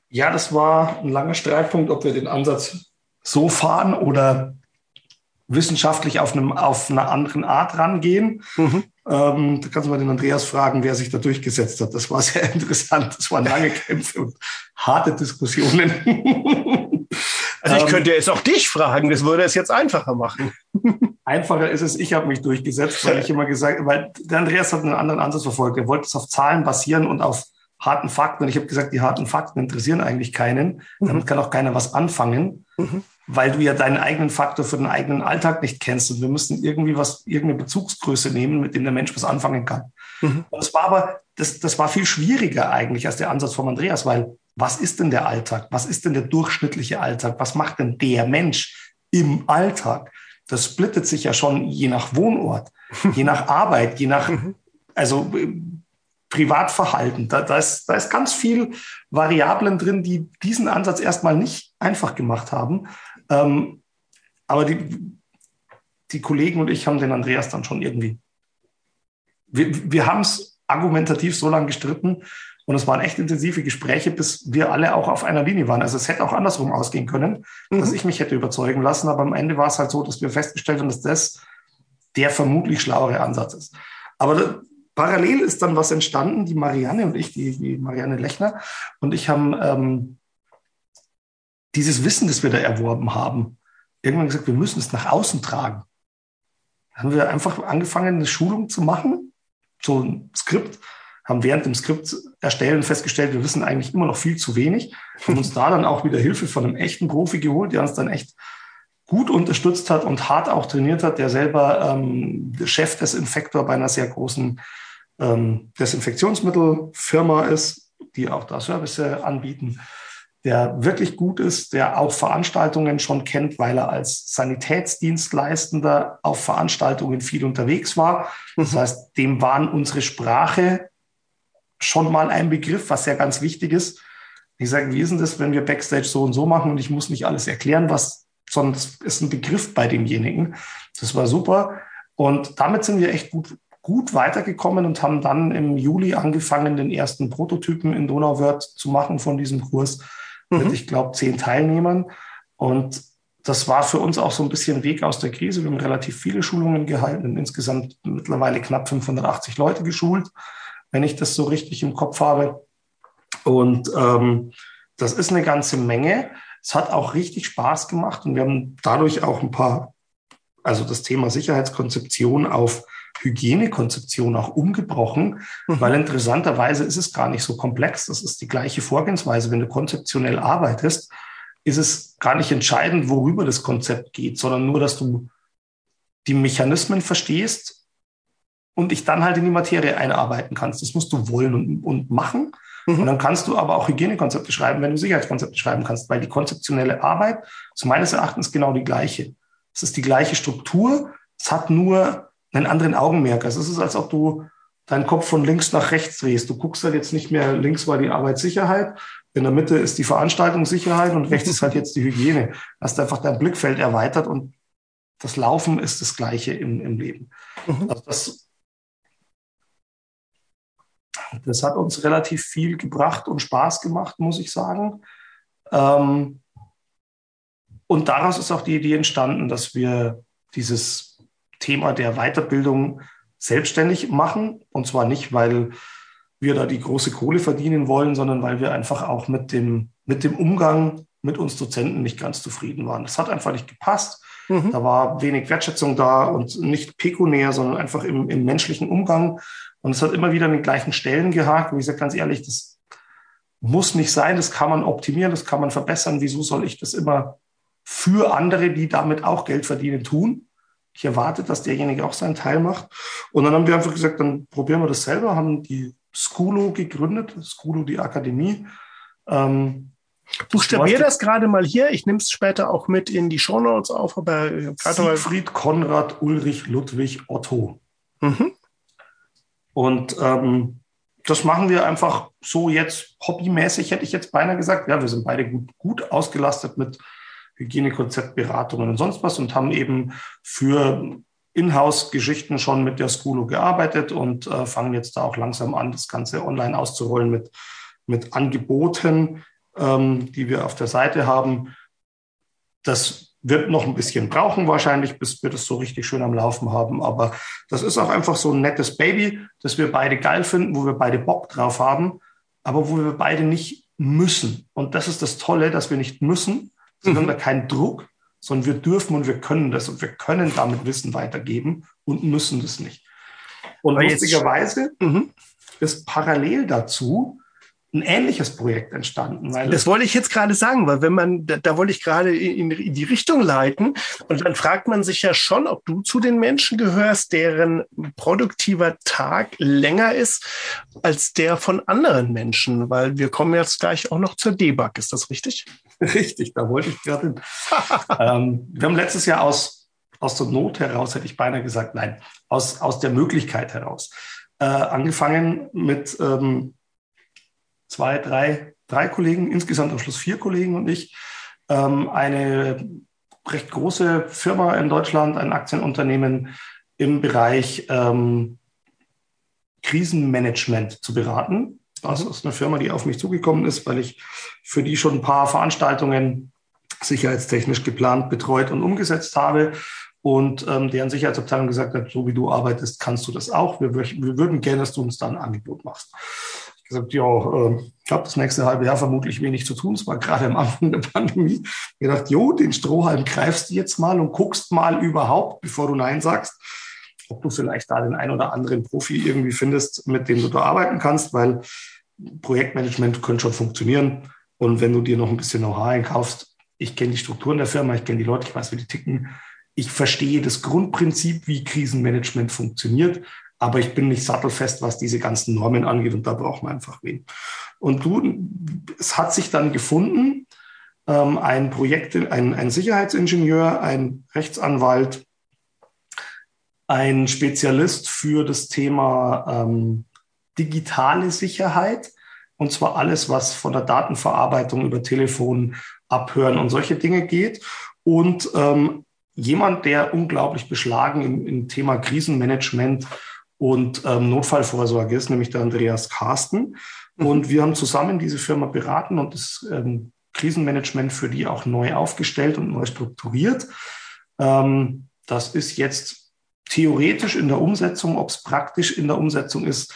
Ja, das war ein langer Streitpunkt, ob wir den Ansatz so fahren oder wissenschaftlich auf, einem, auf einer anderen Art rangehen. Mhm. Ähm, da kannst du mal den Andreas fragen, wer sich da durchgesetzt hat. Das war sehr interessant. Das waren lange Kämpfe und harte Diskussionen. Also ich ähm, könnte jetzt auch dich fragen, das würde es jetzt einfacher machen. Einfacher ist es, ich habe mich durchgesetzt, weil ich immer gesagt, weil der Andreas hat einen anderen Ansatz verfolgt. Er wollte es auf Zahlen basieren und auf harten Fakten. Und ich habe gesagt, die harten Fakten interessieren eigentlich keinen. Mhm. Damit kann auch keiner was anfangen, mhm. Weil du ja deinen eigenen Faktor für den eigenen Alltag nicht kennst. Und wir müssen irgendwie was, irgendeine Bezugsgröße nehmen, mit dem der Mensch was anfangen kann. Mhm. Das war aber, das, das war viel schwieriger eigentlich als der Ansatz von Andreas, weil was ist denn der Alltag? Was ist denn der durchschnittliche Alltag? Was macht denn der Mensch im Alltag? Das splittet sich ja schon je nach Wohnort, je nach Arbeit, je nach, mhm. also äh, Privatverhalten. Da, da, ist, da ist ganz viel Variablen drin, die diesen Ansatz erstmal nicht einfach gemacht haben. Ähm, aber die, die Kollegen und ich haben den Andreas dann schon irgendwie. Wir, wir haben es argumentativ so lange gestritten, und es waren echt intensive Gespräche, bis wir alle auch auf einer Linie waren. Also es hätte auch andersrum ausgehen können, mhm. dass ich mich hätte überzeugen lassen. Aber am Ende war es halt so, dass wir festgestellt haben, dass das der vermutlich schlauere Ansatz ist. Aber da, parallel ist dann was entstanden. Die Marianne und ich, die, die Marianne Lechner und ich haben ähm, dieses Wissen, das wir da erworben haben, irgendwann gesagt, wir müssen es nach außen tragen. Dann haben wir einfach angefangen, eine Schulung zu machen, so ein Skript haben während dem Skript erstellen festgestellt, wir wissen eigentlich immer noch viel zu wenig, haben uns da dann auch wieder Hilfe von einem echten Profi geholt, der uns dann echt gut unterstützt hat und hart auch trainiert hat, der selber ähm, Chefdesinfektor bei einer sehr großen ähm, Desinfektionsmittelfirma ist, die auch da Service anbieten, der wirklich gut ist, der auch Veranstaltungen schon kennt, weil er als Sanitätsdienstleistender auf Veranstaltungen viel unterwegs war. Das mhm. heißt, dem waren unsere Sprache schon mal ein Begriff, was ja ganz wichtig ist. Ich sage, wie ist denn das, wenn wir Backstage so und so machen und ich muss nicht alles erklären, was, sondern es ist ein Begriff bei demjenigen. Das war super. Und damit sind wir echt gut, gut weitergekommen und haben dann im Juli angefangen, den ersten Prototypen in Donauwörth zu machen von diesem Kurs mhm. mit, ich glaube, zehn Teilnehmern. Und das war für uns auch so ein bisschen Weg aus der Krise. Wir haben relativ viele Schulungen gehalten und insgesamt mittlerweile knapp 580 Leute geschult wenn ich das so richtig im Kopf habe. Und ähm, das ist eine ganze Menge. Es hat auch richtig Spaß gemacht und wir haben dadurch auch ein paar, also das Thema Sicherheitskonzeption auf Hygienekonzeption auch umgebrochen, mhm. weil interessanterweise ist es gar nicht so komplex. Das ist die gleiche Vorgehensweise. Wenn du konzeptionell arbeitest, ist es gar nicht entscheidend, worüber das Konzept geht, sondern nur, dass du die Mechanismen verstehst und dich dann halt in die Materie einarbeiten kannst. Das musst du wollen und, und machen. Mhm. Und dann kannst du aber auch Hygienekonzepte schreiben, wenn du Sicherheitskonzepte schreiben kannst, weil die konzeptionelle Arbeit ist meines Erachtens genau die gleiche. Es ist die gleiche Struktur, es hat nur einen anderen Augenmerk. Also es ist, als ob du deinen Kopf von links nach rechts drehst. Du guckst halt jetzt nicht mehr, links war die Arbeitssicherheit, in der Mitte ist die Veranstaltungssicherheit und rechts ist halt jetzt die Hygiene. Hast einfach dein Blickfeld erweitert und das Laufen ist das Gleiche im, im Leben. Mhm. Also das das hat uns relativ viel gebracht und Spaß gemacht, muss ich sagen. Ähm, und daraus ist auch die Idee entstanden, dass wir dieses Thema der Weiterbildung selbstständig machen. Und zwar nicht, weil wir da die große Kohle verdienen wollen, sondern weil wir einfach auch mit dem, mit dem Umgang mit uns Dozenten nicht ganz zufrieden waren. Das hat einfach nicht gepasst. Mhm. Da war wenig Wertschätzung da und nicht pekunär, sondern einfach im, im menschlichen Umgang. Und es hat immer wieder an den gleichen Stellen gehakt. Und ich sage ganz ehrlich, das, muss nicht sein, das kann man optimieren, das kann man verbessern. Wieso soll ich das immer für andere, die damit auch Geld verdienen, tun? Ich erwarte, dass derjenige auch seinen Teil macht. Und dann haben wir einfach gesagt, dann probieren wir das selber, haben die Skulo gegründet, Skulo die Akademie. Ähm, Buchstabier das gerade mal hier. Ich nehme es später auch mit in die Shownotes auf. Aber Siegfried, Konrad, Ulrich, Ludwig, Otto. Mhm. Und ähm, das machen wir einfach so jetzt hobbymäßig, hätte ich jetzt beinahe gesagt. Ja, wir sind beide gut, gut ausgelastet mit Hygienekonzeptberatungen und sonst was und haben eben für Inhouse-Geschichten schon mit der Skulo gearbeitet und äh, fangen jetzt da auch langsam an, das Ganze online auszurollen mit, mit Angeboten, ähm, die wir auf der Seite haben. Das wird noch ein bisschen brauchen wahrscheinlich, bis wir das so richtig schön am Laufen haben. Aber das ist auch einfach so ein nettes Baby, das wir beide geil finden, wo wir beide Bock drauf haben, aber wo wir beide nicht müssen. Und das ist das Tolle, dass wir nicht müssen. Wir mhm. haben da keinen Druck, sondern wir dürfen und wir können das und wir können damit Wissen weitergeben und müssen das nicht. Und aber lustigerweise mhm. ist parallel dazu ein ähnliches Projekt entstanden. das wollte ich jetzt gerade sagen, weil wenn man, da, da wollte ich gerade in, in, die Richtung leiten und dann fragt man sich ja schon, ob du zu den Menschen gehörst, deren produktiver Tag länger ist als der von anderen Menschen, weil wir kommen jetzt gleich auch noch zur Debug, ist das richtig? Richtig, da wollte ich gerade hin. ähm, wir haben letztes Jahr aus, aus der Not heraus, hätte ich beinahe gesagt, nein, aus, aus der Möglichkeit heraus, äh, angefangen mit ähm, zwei, drei, drei Kollegen, insgesamt am Schluss vier Kollegen und ich, ähm, eine recht große Firma in Deutschland, ein Aktienunternehmen im Bereich ähm, Krisenmanagement zu beraten. Das ist eine Firma, die auf mich zugekommen ist, weil ich für die schon ein paar Veranstaltungen sicherheitstechnisch geplant, betreut und umgesetzt habe. Und ähm, deren Sicherheitsabteilung gesagt hat, so wie du arbeitest, kannst du das auch. Wir, wir würden gerne, dass du uns da ein Angebot machst gesagt, ja, äh, ich habe das nächste halbe Jahr vermutlich wenig zu tun. Es war gerade am Anfang der Pandemie. Ich gedacht, jo, den Strohhalm greifst du jetzt mal und guckst mal überhaupt, bevor du Nein sagst, ob du vielleicht da den einen oder anderen Profi irgendwie findest, mit dem du da arbeiten kannst, weil Projektmanagement könnte schon funktionieren. Und wenn du dir noch ein bisschen Know-how einkaufst, ich kenne die Strukturen der Firma, ich kenne die Leute, ich weiß, wie die ticken. Ich verstehe das Grundprinzip, wie Krisenmanagement funktioniert aber ich bin nicht sattelfest, was diese ganzen Normen angeht und da braucht man einfach wen. Und du, es hat sich dann gefunden, ähm, ein Projekt, ein, ein Sicherheitsingenieur, ein Rechtsanwalt, ein Spezialist für das Thema ähm, digitale Sicherheit. Und zwar alles, was von der Datenverarbeitung über Telefon, Abhören und solche Dinge geht. Und ähm, jemand, der unglaublich beschlagen im, im Thema Krisenmanagement und ähm, Notfallvorsorge ist, nämlich der Andreas Carsten. Mhm. Und wir haben zusammen diese Firma beraten und das ähm, Krisenmanagement für die auch neu aufgestellt und neu strukturiert. Ähm, das ist jetzt theoretisch in der Umsetzung, ob es praktisch in der Umsetzung ist,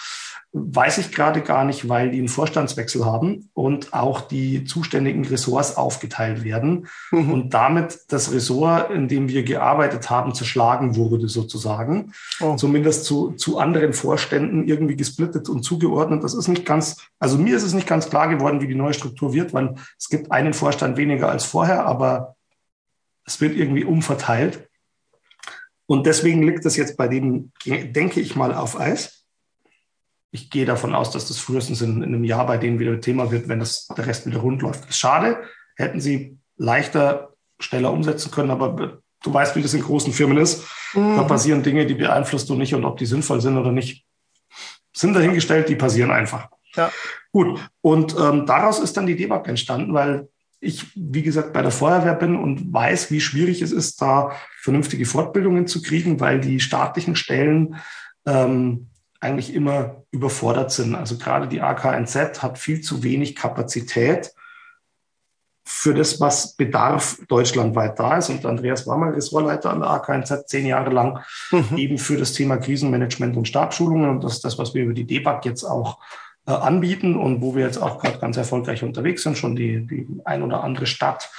weiß ich gerade gar nicht, weil die einen Vorstandswechsel haben und auch die zuständigen Ressorts aufgeteilt werden mhm. und damit das Ressort, in dem wir gearbeitet haben, zerschlagen wurde sozusagen. Oh. Zumindest zu, zu anderen Vorständen irgendwie gesplittet und zugeordnet. Das ist nicht ganz, also mir ist es nicht ganz klar geworden, wie die neue Struktur wird, weil es gibt einen Vorstand weniger als vorher, aber es wird irgendwie umverteilt. Und deswegen liegt das jetzt bei denen, denke ich mal, auf Eis ich gehe davon aus, dass das frühestens in, in, einem Jahr bei denen wieder Thema wird, wenn das, der Rest wieder rund läuft. Ist schade. Hätten sie leichter, schneller umsetzen können, aber du weißt, wie das in großen Firmen ist. Mhm. Da passieren Dinge, die beeinflusst du nicht und ob die sinnvoll sind oder nicht, sind dahingestellt, die passieren einfach. Ja. Gut. Und ähm, daraus ist dann die Debug entstanden, weil ich, wie gesagt, bei der Feuerwehr bin und weiß, wie schwierig es ist, da vernünftige Fortbildungen zu kriegen, weil die staatlichen Stellen ähm, eigentlich immer überfordert sind. Also gerade die AKNZ hat viel zu wenig Kapazität für das, was Bedarf deutschlandweit da ist. Und Andreas war mal Ressortleiter an der AKNZ zehn Jahre lang, mhm. eben für das Thema Krisenmanagement und Stabschulungen. Und das ist das, was wir über die DEBAG jetzt auch äh, anbieten und wo wir jetzt auch gerade ganz erfolgreich unterwegs sind, schon die, die ein oder andere Stadt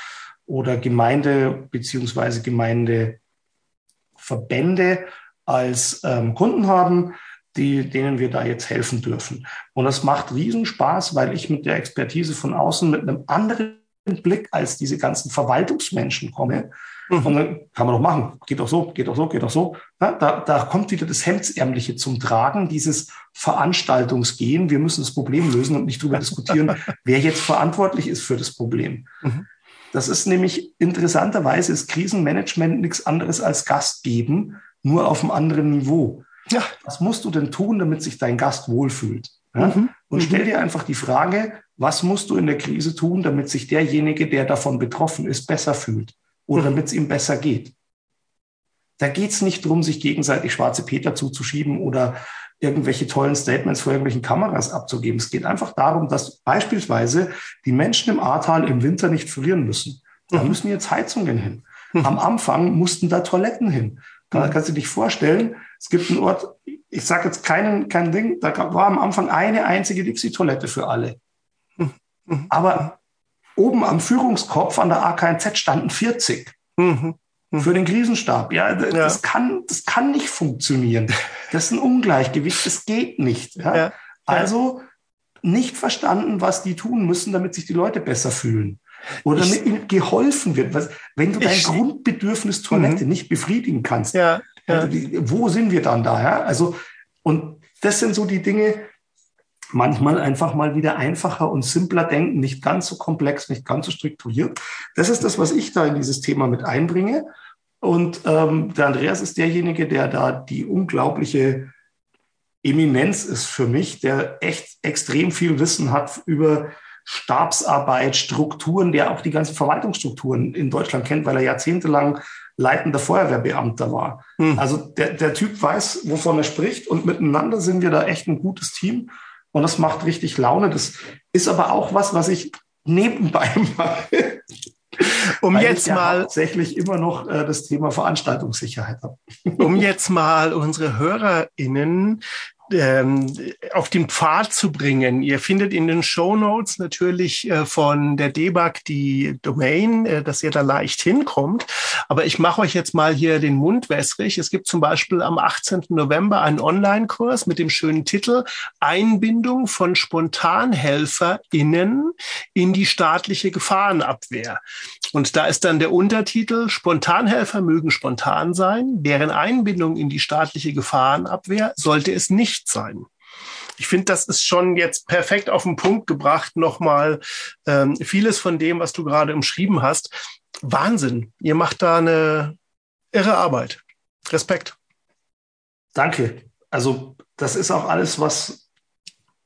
oder Gemeinde beziehungsweise Gemeindeverbände als ähm, Kunden haben die, denen wir da jetzt helfen dürfen. Und das macht Riesenspaß, weil ich mit der Expertise von außen mit einem anderen Blick als diese ganzen Verwaltungsmenschen komme. Mhm. Und dann kann man doch machen. Geht doch so, geht doch so, geht doch so. Ja, da, da kommt wieder das Hemdsärmliche zum Tragen, dieses Veranstaltungsgehen. Wir müssen das Problem lösen und nicht darüber diskutieren, wer jetzt verantwortlich ist für das Problem. Mhm. Das ist nämlich interessanterweise ist Krisenmanagement nichts anderes als Gast geben, nur auf einem anderen Niveau. Ja. Was musst du denn tun, damit sich dein Gast wohlfühlt? Ja? Mhm. Und stell mhm. dir einfach die Frage, was musst du in der Krise tun, damit sich derjenige, der davon betroffen ist, besser fühlt oder mhm. damit es ihm besser geht? Da geht es nicht darum, sich gegenseitig schwarze Peter zuzuschieben oder irgendwelche tollen Statements vor irgendwelchen Kameras abzugeben. Es geht einfach darum, dass beispielsweise die Menschen im Ahrtal im Winter nicht frieren müssen. Da mhm. müssen jetzt Heizungen hin. Mhm. Am Anfang mussten da Toiletten hin. Da kannst du dich vorstellen, es gibt einen Ort, ich sage jetzt keinen, kein Ding, da war am Anfang eine einzige Dixie-Toilette für alle. Aber oben am Führungskopf an der AKNZ standen 40. Mhm. Für den Krisenstab. Ja, das, ja. Kann, das kann nicht funktionieren. Das ist ein Ungleichgewicht, das geht nicht. Ja? ja. Also nicht verstanden, was die tun müssen, damit sich die Leute besser fühlen. Oder ich, ihnen geholfen wird. Was, wenn du dein ich, Grundbedürfnis Toilette mhm. nicht befriedigen kannst, ja, ja. Wo sind wir dann da? Ja? Also, und das sind so die Dinge, manchmal einfach mal wieder einfacher und simpler denken, nicht ganz so komplex, nicht ganz so strukturiert. Das ist das, was ich da in dieses Thema mit einbringe. Und ähm, der Andreas ist derjenige, der da die unglaubliche Eminenz ist für mich, der echt extrem viel Wissen hat über Stabsarbeit, Strukturen, der auch die ganzen Verwaltungsstrukturen in Deutschland kennt, weil er jahrzehntelang leitender Feuerwehrbeamter war. Hm. Also der, der Typ weiß, wovon er spricht und miteinander sind wir da echt ein gutes Team und das macht richtig Laune. Das ist aber auch was, was ich nebenbei mache. Um Weil jetzt ich mal tatsächlich immer noch äh, das Thema Veranstaltungssicherheit habe. Um jetzt mal unsere HörerInnen auf den Pfad zu bringen. Ihr findet in den Show Notes natürlich äh, von der Debug die Domain, äh, dass ihr da leicht hinkommt. Aber ich mache euch jetzt mal hier den Mund wässrig. Es gibt zum Beispiel am 18. November einen Online-Kurs mit dem schönen Titel Einbindung von SpontanhelferInnen in die staatliche Gefahrenabwehr. Und da ist dann der Untertitel Spontanhelfer mögen spontan sein, deren Einbindung in die staatliche Gefahrenabwehr sollte es nicht nicht sein. Ich finde, das ist schon jetzt perfekt auf den Punkt gebracht, nochmal ähm, vieles von dem, was du gerade umschrieben hast. Wahnsinn. Ihr macht da eine irre Arbeit. Respekt. Danke. Also das ist auch alles, was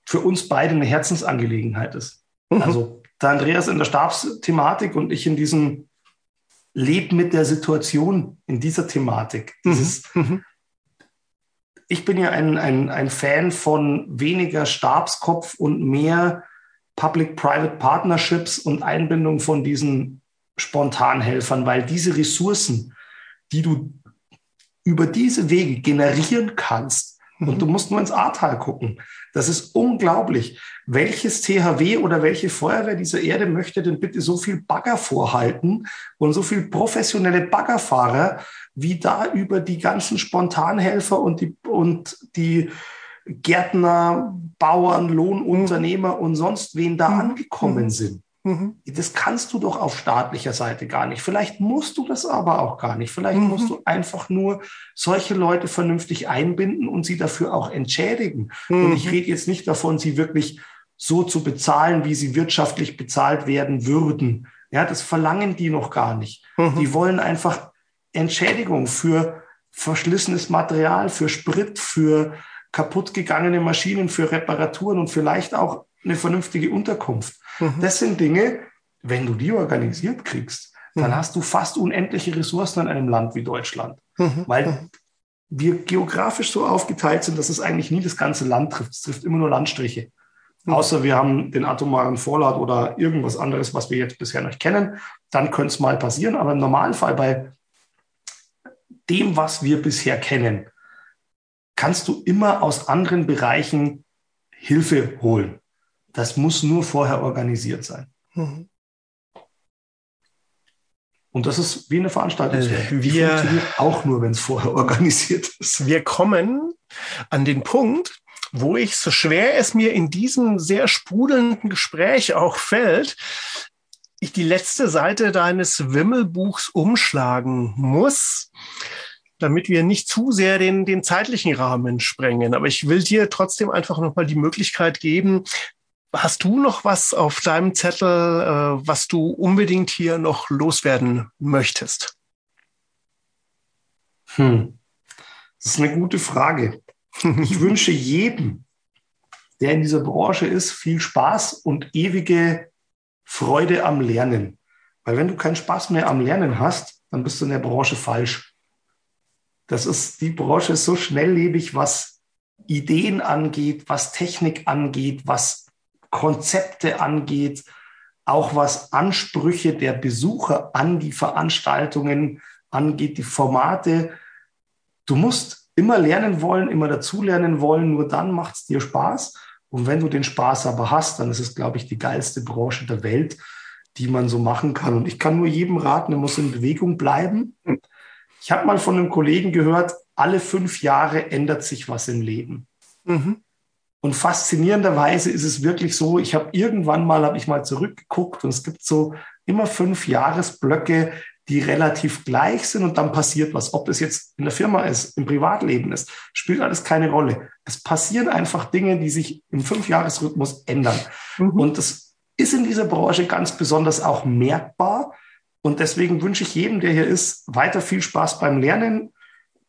für uns beide eine Herzensangelegenheit ist. Mhm. Also der Andreas in der Stabsthematik und ich in diesem Leb mit der Situation, in dieser Thematik. Mhm. Dieses, mhm ich bin ja ein, ein, ein Fan von weniger Stabskopf und mehr Public-Private Partnerships und Einbindung von diesen Spontanhelfern, weil diese Ressourcen, die du über diese Wege generieren kannst, mhm. und du musst nur ins Ahrtal gucken, das ist unglaublich. Welches THW oder welche Feuerwehr dieser Erde möchte denn bitte so viel Bagger vorhalten und so viel professionelle Baggerfahrer, wie da über die ganzen Spontanhelfer und die, und die Gärtner, Bauern, Lohnunternehmer und sonst wen da mhm. angekommen mhm. sind. Mhm. Das kannst du doch auf staatlicher Seite gar nicht. Vielleicht musst du das aber auch gar nicht. Vielleicht mhm. musst du einfach nur solche Leute vernünftig einbinden und sie dafür auch entschädigen. Und ich rede jetzt nicht davon, sie wirklich so zu bezahlen, wie sie wirtschaftlich bezahlt werden würden. Ja, das verlangen die noch gar nicht. Die wollen einfach Entschädigung für verschlissenes Material, für Sprit, für kaputtgegangene Maschinen, für Reparaturen und vielleicht auch eine vernünftige Unterkunft. Mhm. Das sind Dinge, wenn du die organisiert kriegst, dann mhm. hast du fast unendliche Ressourcen in einem Land wie Deutschland, mhm. weil mhm. wir geografisch so aufgeteilt sind, dass es eigentlich nie das ganze Land trifft. Es trifft immer nur Landstriche. Mhm. Außer wir haben den atomaren Vorrat oder irgendwas anderes, was wir jetzt bisher noch kennen. Dann könnte es mal passieren. Aber im Normalfall bei dem, was wir bisher kennen, kannst du immer aus anderen Bereichen Hilfe holen. Das muss nur vorher organisiert sein. Mhm. Und das ist wie eine Veranstaltung. Äh, wir auch nur, wenn es vorher organisiert ist. Wir kommen an den Punkt, wo ich, so schwer es mir in diesem sehr sprudelnden Gespräch auch fällt, ich die letzte Seite deines Wimmelbuchs umschlagen muss, damit wir nicht zu sehr den, den zeitlichen Rahmen sprengen. Aber ich will dir trotzdem einfach nochmal die Möglichkeit geben, Hast du noch was auf deinem Zettel, äh, was du unbedingt hier noch loswerden möchtest? Hm. Das ist eine gute Frage. Ich wünsche jedem, der in dieser Branche ist, viel Spaß und ewige Freude am Lernen. Weil wenn du keinen Spaß mehr am Lernen hast, dann bist du in der Branche falsch. Das ist, die Branche ist so schnelllebig, was Ideen angeht, was Technik angeht, was Konzepte angeht, auch was Ansprüche der Besucher an die Veranstaltungen angeht, die Formate. Du musst immer lernen wollen, immer dazulernen wollen, nur dann macht es dir Spaß. Und wenn du den Spaß aber hast, dann ist es, glaube ich, die geilste Branche der Welt, die man so machen kann. Und ich kann nur jedem raten, er muss in Bewegung bleiben. Ich habe mal von einem Kollegen gehört, alle fünf Jahre ändert sich was im Leben. Mhm. Und faszinierenderweise ist es wirklich so, ich habe irgendwann mal, habe ich mal zurückgeguckt und es gibt so immer fünf Jahresblöcke, die relativ gleich sind und dann passiert was. Ob das jetzt in der Firma ist, im Privatleben ist, spielt alles keine Rolle. Es passieren einfach Dinge, die sich im Fünfjahresrhythmus ändern. Mhm. Und das ist in dieser Branche ganz besonders auch merkbar. Und deswegen wünsche ich jedem, der hier ist, weiter viel Spaß beim Lernen,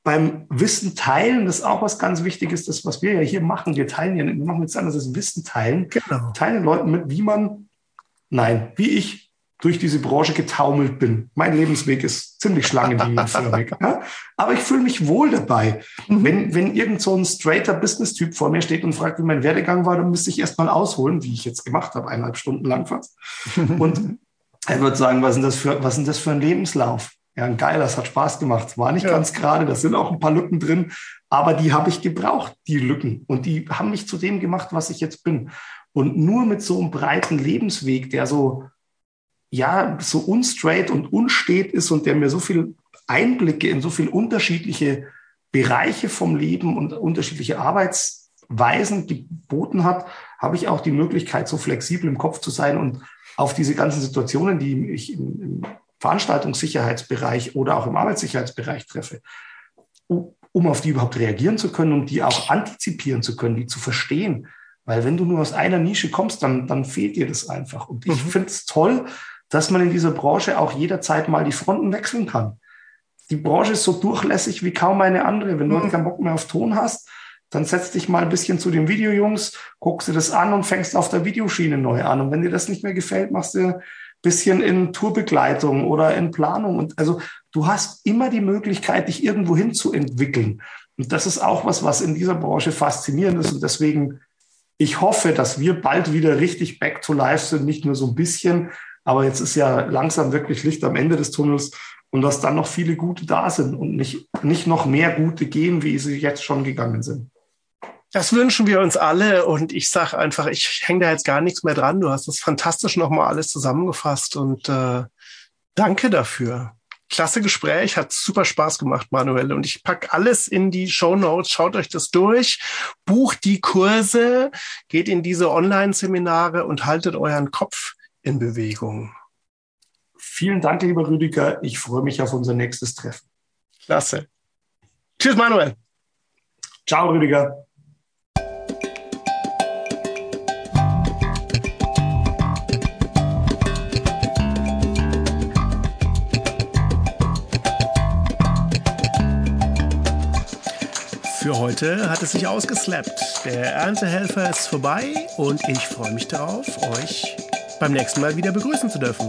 beim Wissen teilen, das ist auch was ganz Wichtiges, das, was wir ja hier machen. Wir teilen ja, wir machen nichts anderes als Wissen teilen. Genau. Teilen Leuten mit, wie man, nein, wie ich durch diese Branche getaumelt bin. Mein Lebensweg ist ziemlich schlangenlinienförmig. ja? Aber ich fühle mich wohl dabei. Mhm. Wenn, wenn irgend so ein straighter Business-Typ vor mir steht und fragt, wie mein Werdegang war, dann müsste ich erst mal ausholen, wie ich jetzt gemacht habe, eineinhalb Stunden lang fast. Und er wird sagen, was ist das für, was ist das für ein Lebenslauf? Ja, ein geiler, das hat Spaß gemacht. War nicht ja. ganz gerade, da sind auch ein paar Lücken drin, aber die habe ich gebraucht, die Lücken. Und die haben mich zu dem gemacht, was ich jetzt bin. Und nur mit so einem breiten Lebensweg, der so, ja, so unstraight und unstet ist und der mir so viel Einblicke in so viele unterschiedliche Bereiche vom Leben und unterschiedliche Arbeitsweisen geboten hat, habe ich auch die Möglichkeit, so flexibel im Kopf zu sein und auf diese ganzen Situationen, die ich im, im Veranstaltungssicherheitsbereich oder auch im Arbeitssicherheitsbereich treffe, um auf die überhaupt reagieren zu können und die auch antizipieren zu können, die zu verstehen. Weil wenn du nur aus einer Nische kommst, dann, dann fehlt dir das einfach. Und ich mhm. finde es toll, dass man in dieser Branche auch jederzeit mal die Fronten wechseln kann. Die Branche ist so durchlässig wie kaum eine andere. Wenn du mhm. keinen Bock mehr auf Ton hast, dann setz dich mal ein bisschen zu den Videojungs, guckst dir das an und fängst auf der Videoschiene neu an. Und wenn dir das nicht mehr gefällt, machst du bisschen in Tourbegleitung oder in Planung. Und also du hast immer die Möglichkeit, dich irgendwo hin zu entwickeln. Und das ist auch was, was in dieser Branche faszinierend ist. Und deswegen, ich hoffe, dass wir bald wieder richtig back to life sind, nicht nur so ein bisschen. Aber jetzt ist ja langsam wirklich Licht am Ende des Tunnels und dass dann noch viele gute da sind und nicht, nicht noch mehr gute gehen, wie sie jetzt schon gegangen sind. Das wünschen wir uns alle und ich sage einfach, ich hänge da jetzt gar nichts mehr dran. Du hast das fantastisch nochmal alles zusammengefasst und äh, danke dafür. Klasse Gespräch, hat super Spaß gemacht, Manuel. Und ich pack alles in die Show Notes. Schaut euch das durch, bucht die Kurse, geht in diese Online-Seminare und haltet euren Kopf in Bewegung. Vielen Dank, lieber Rüdiger. Ich freue mich auf unser nächstes Treffen. Klasse. Tschüss, Manuel. Ciao, Rüdiger. Für heute hat es sich ausgeslappt. Der Erntehelfer ist vorbei und ich freue mich darauf, euch beim nächsten Mal wieder begrüßen zu dürfen.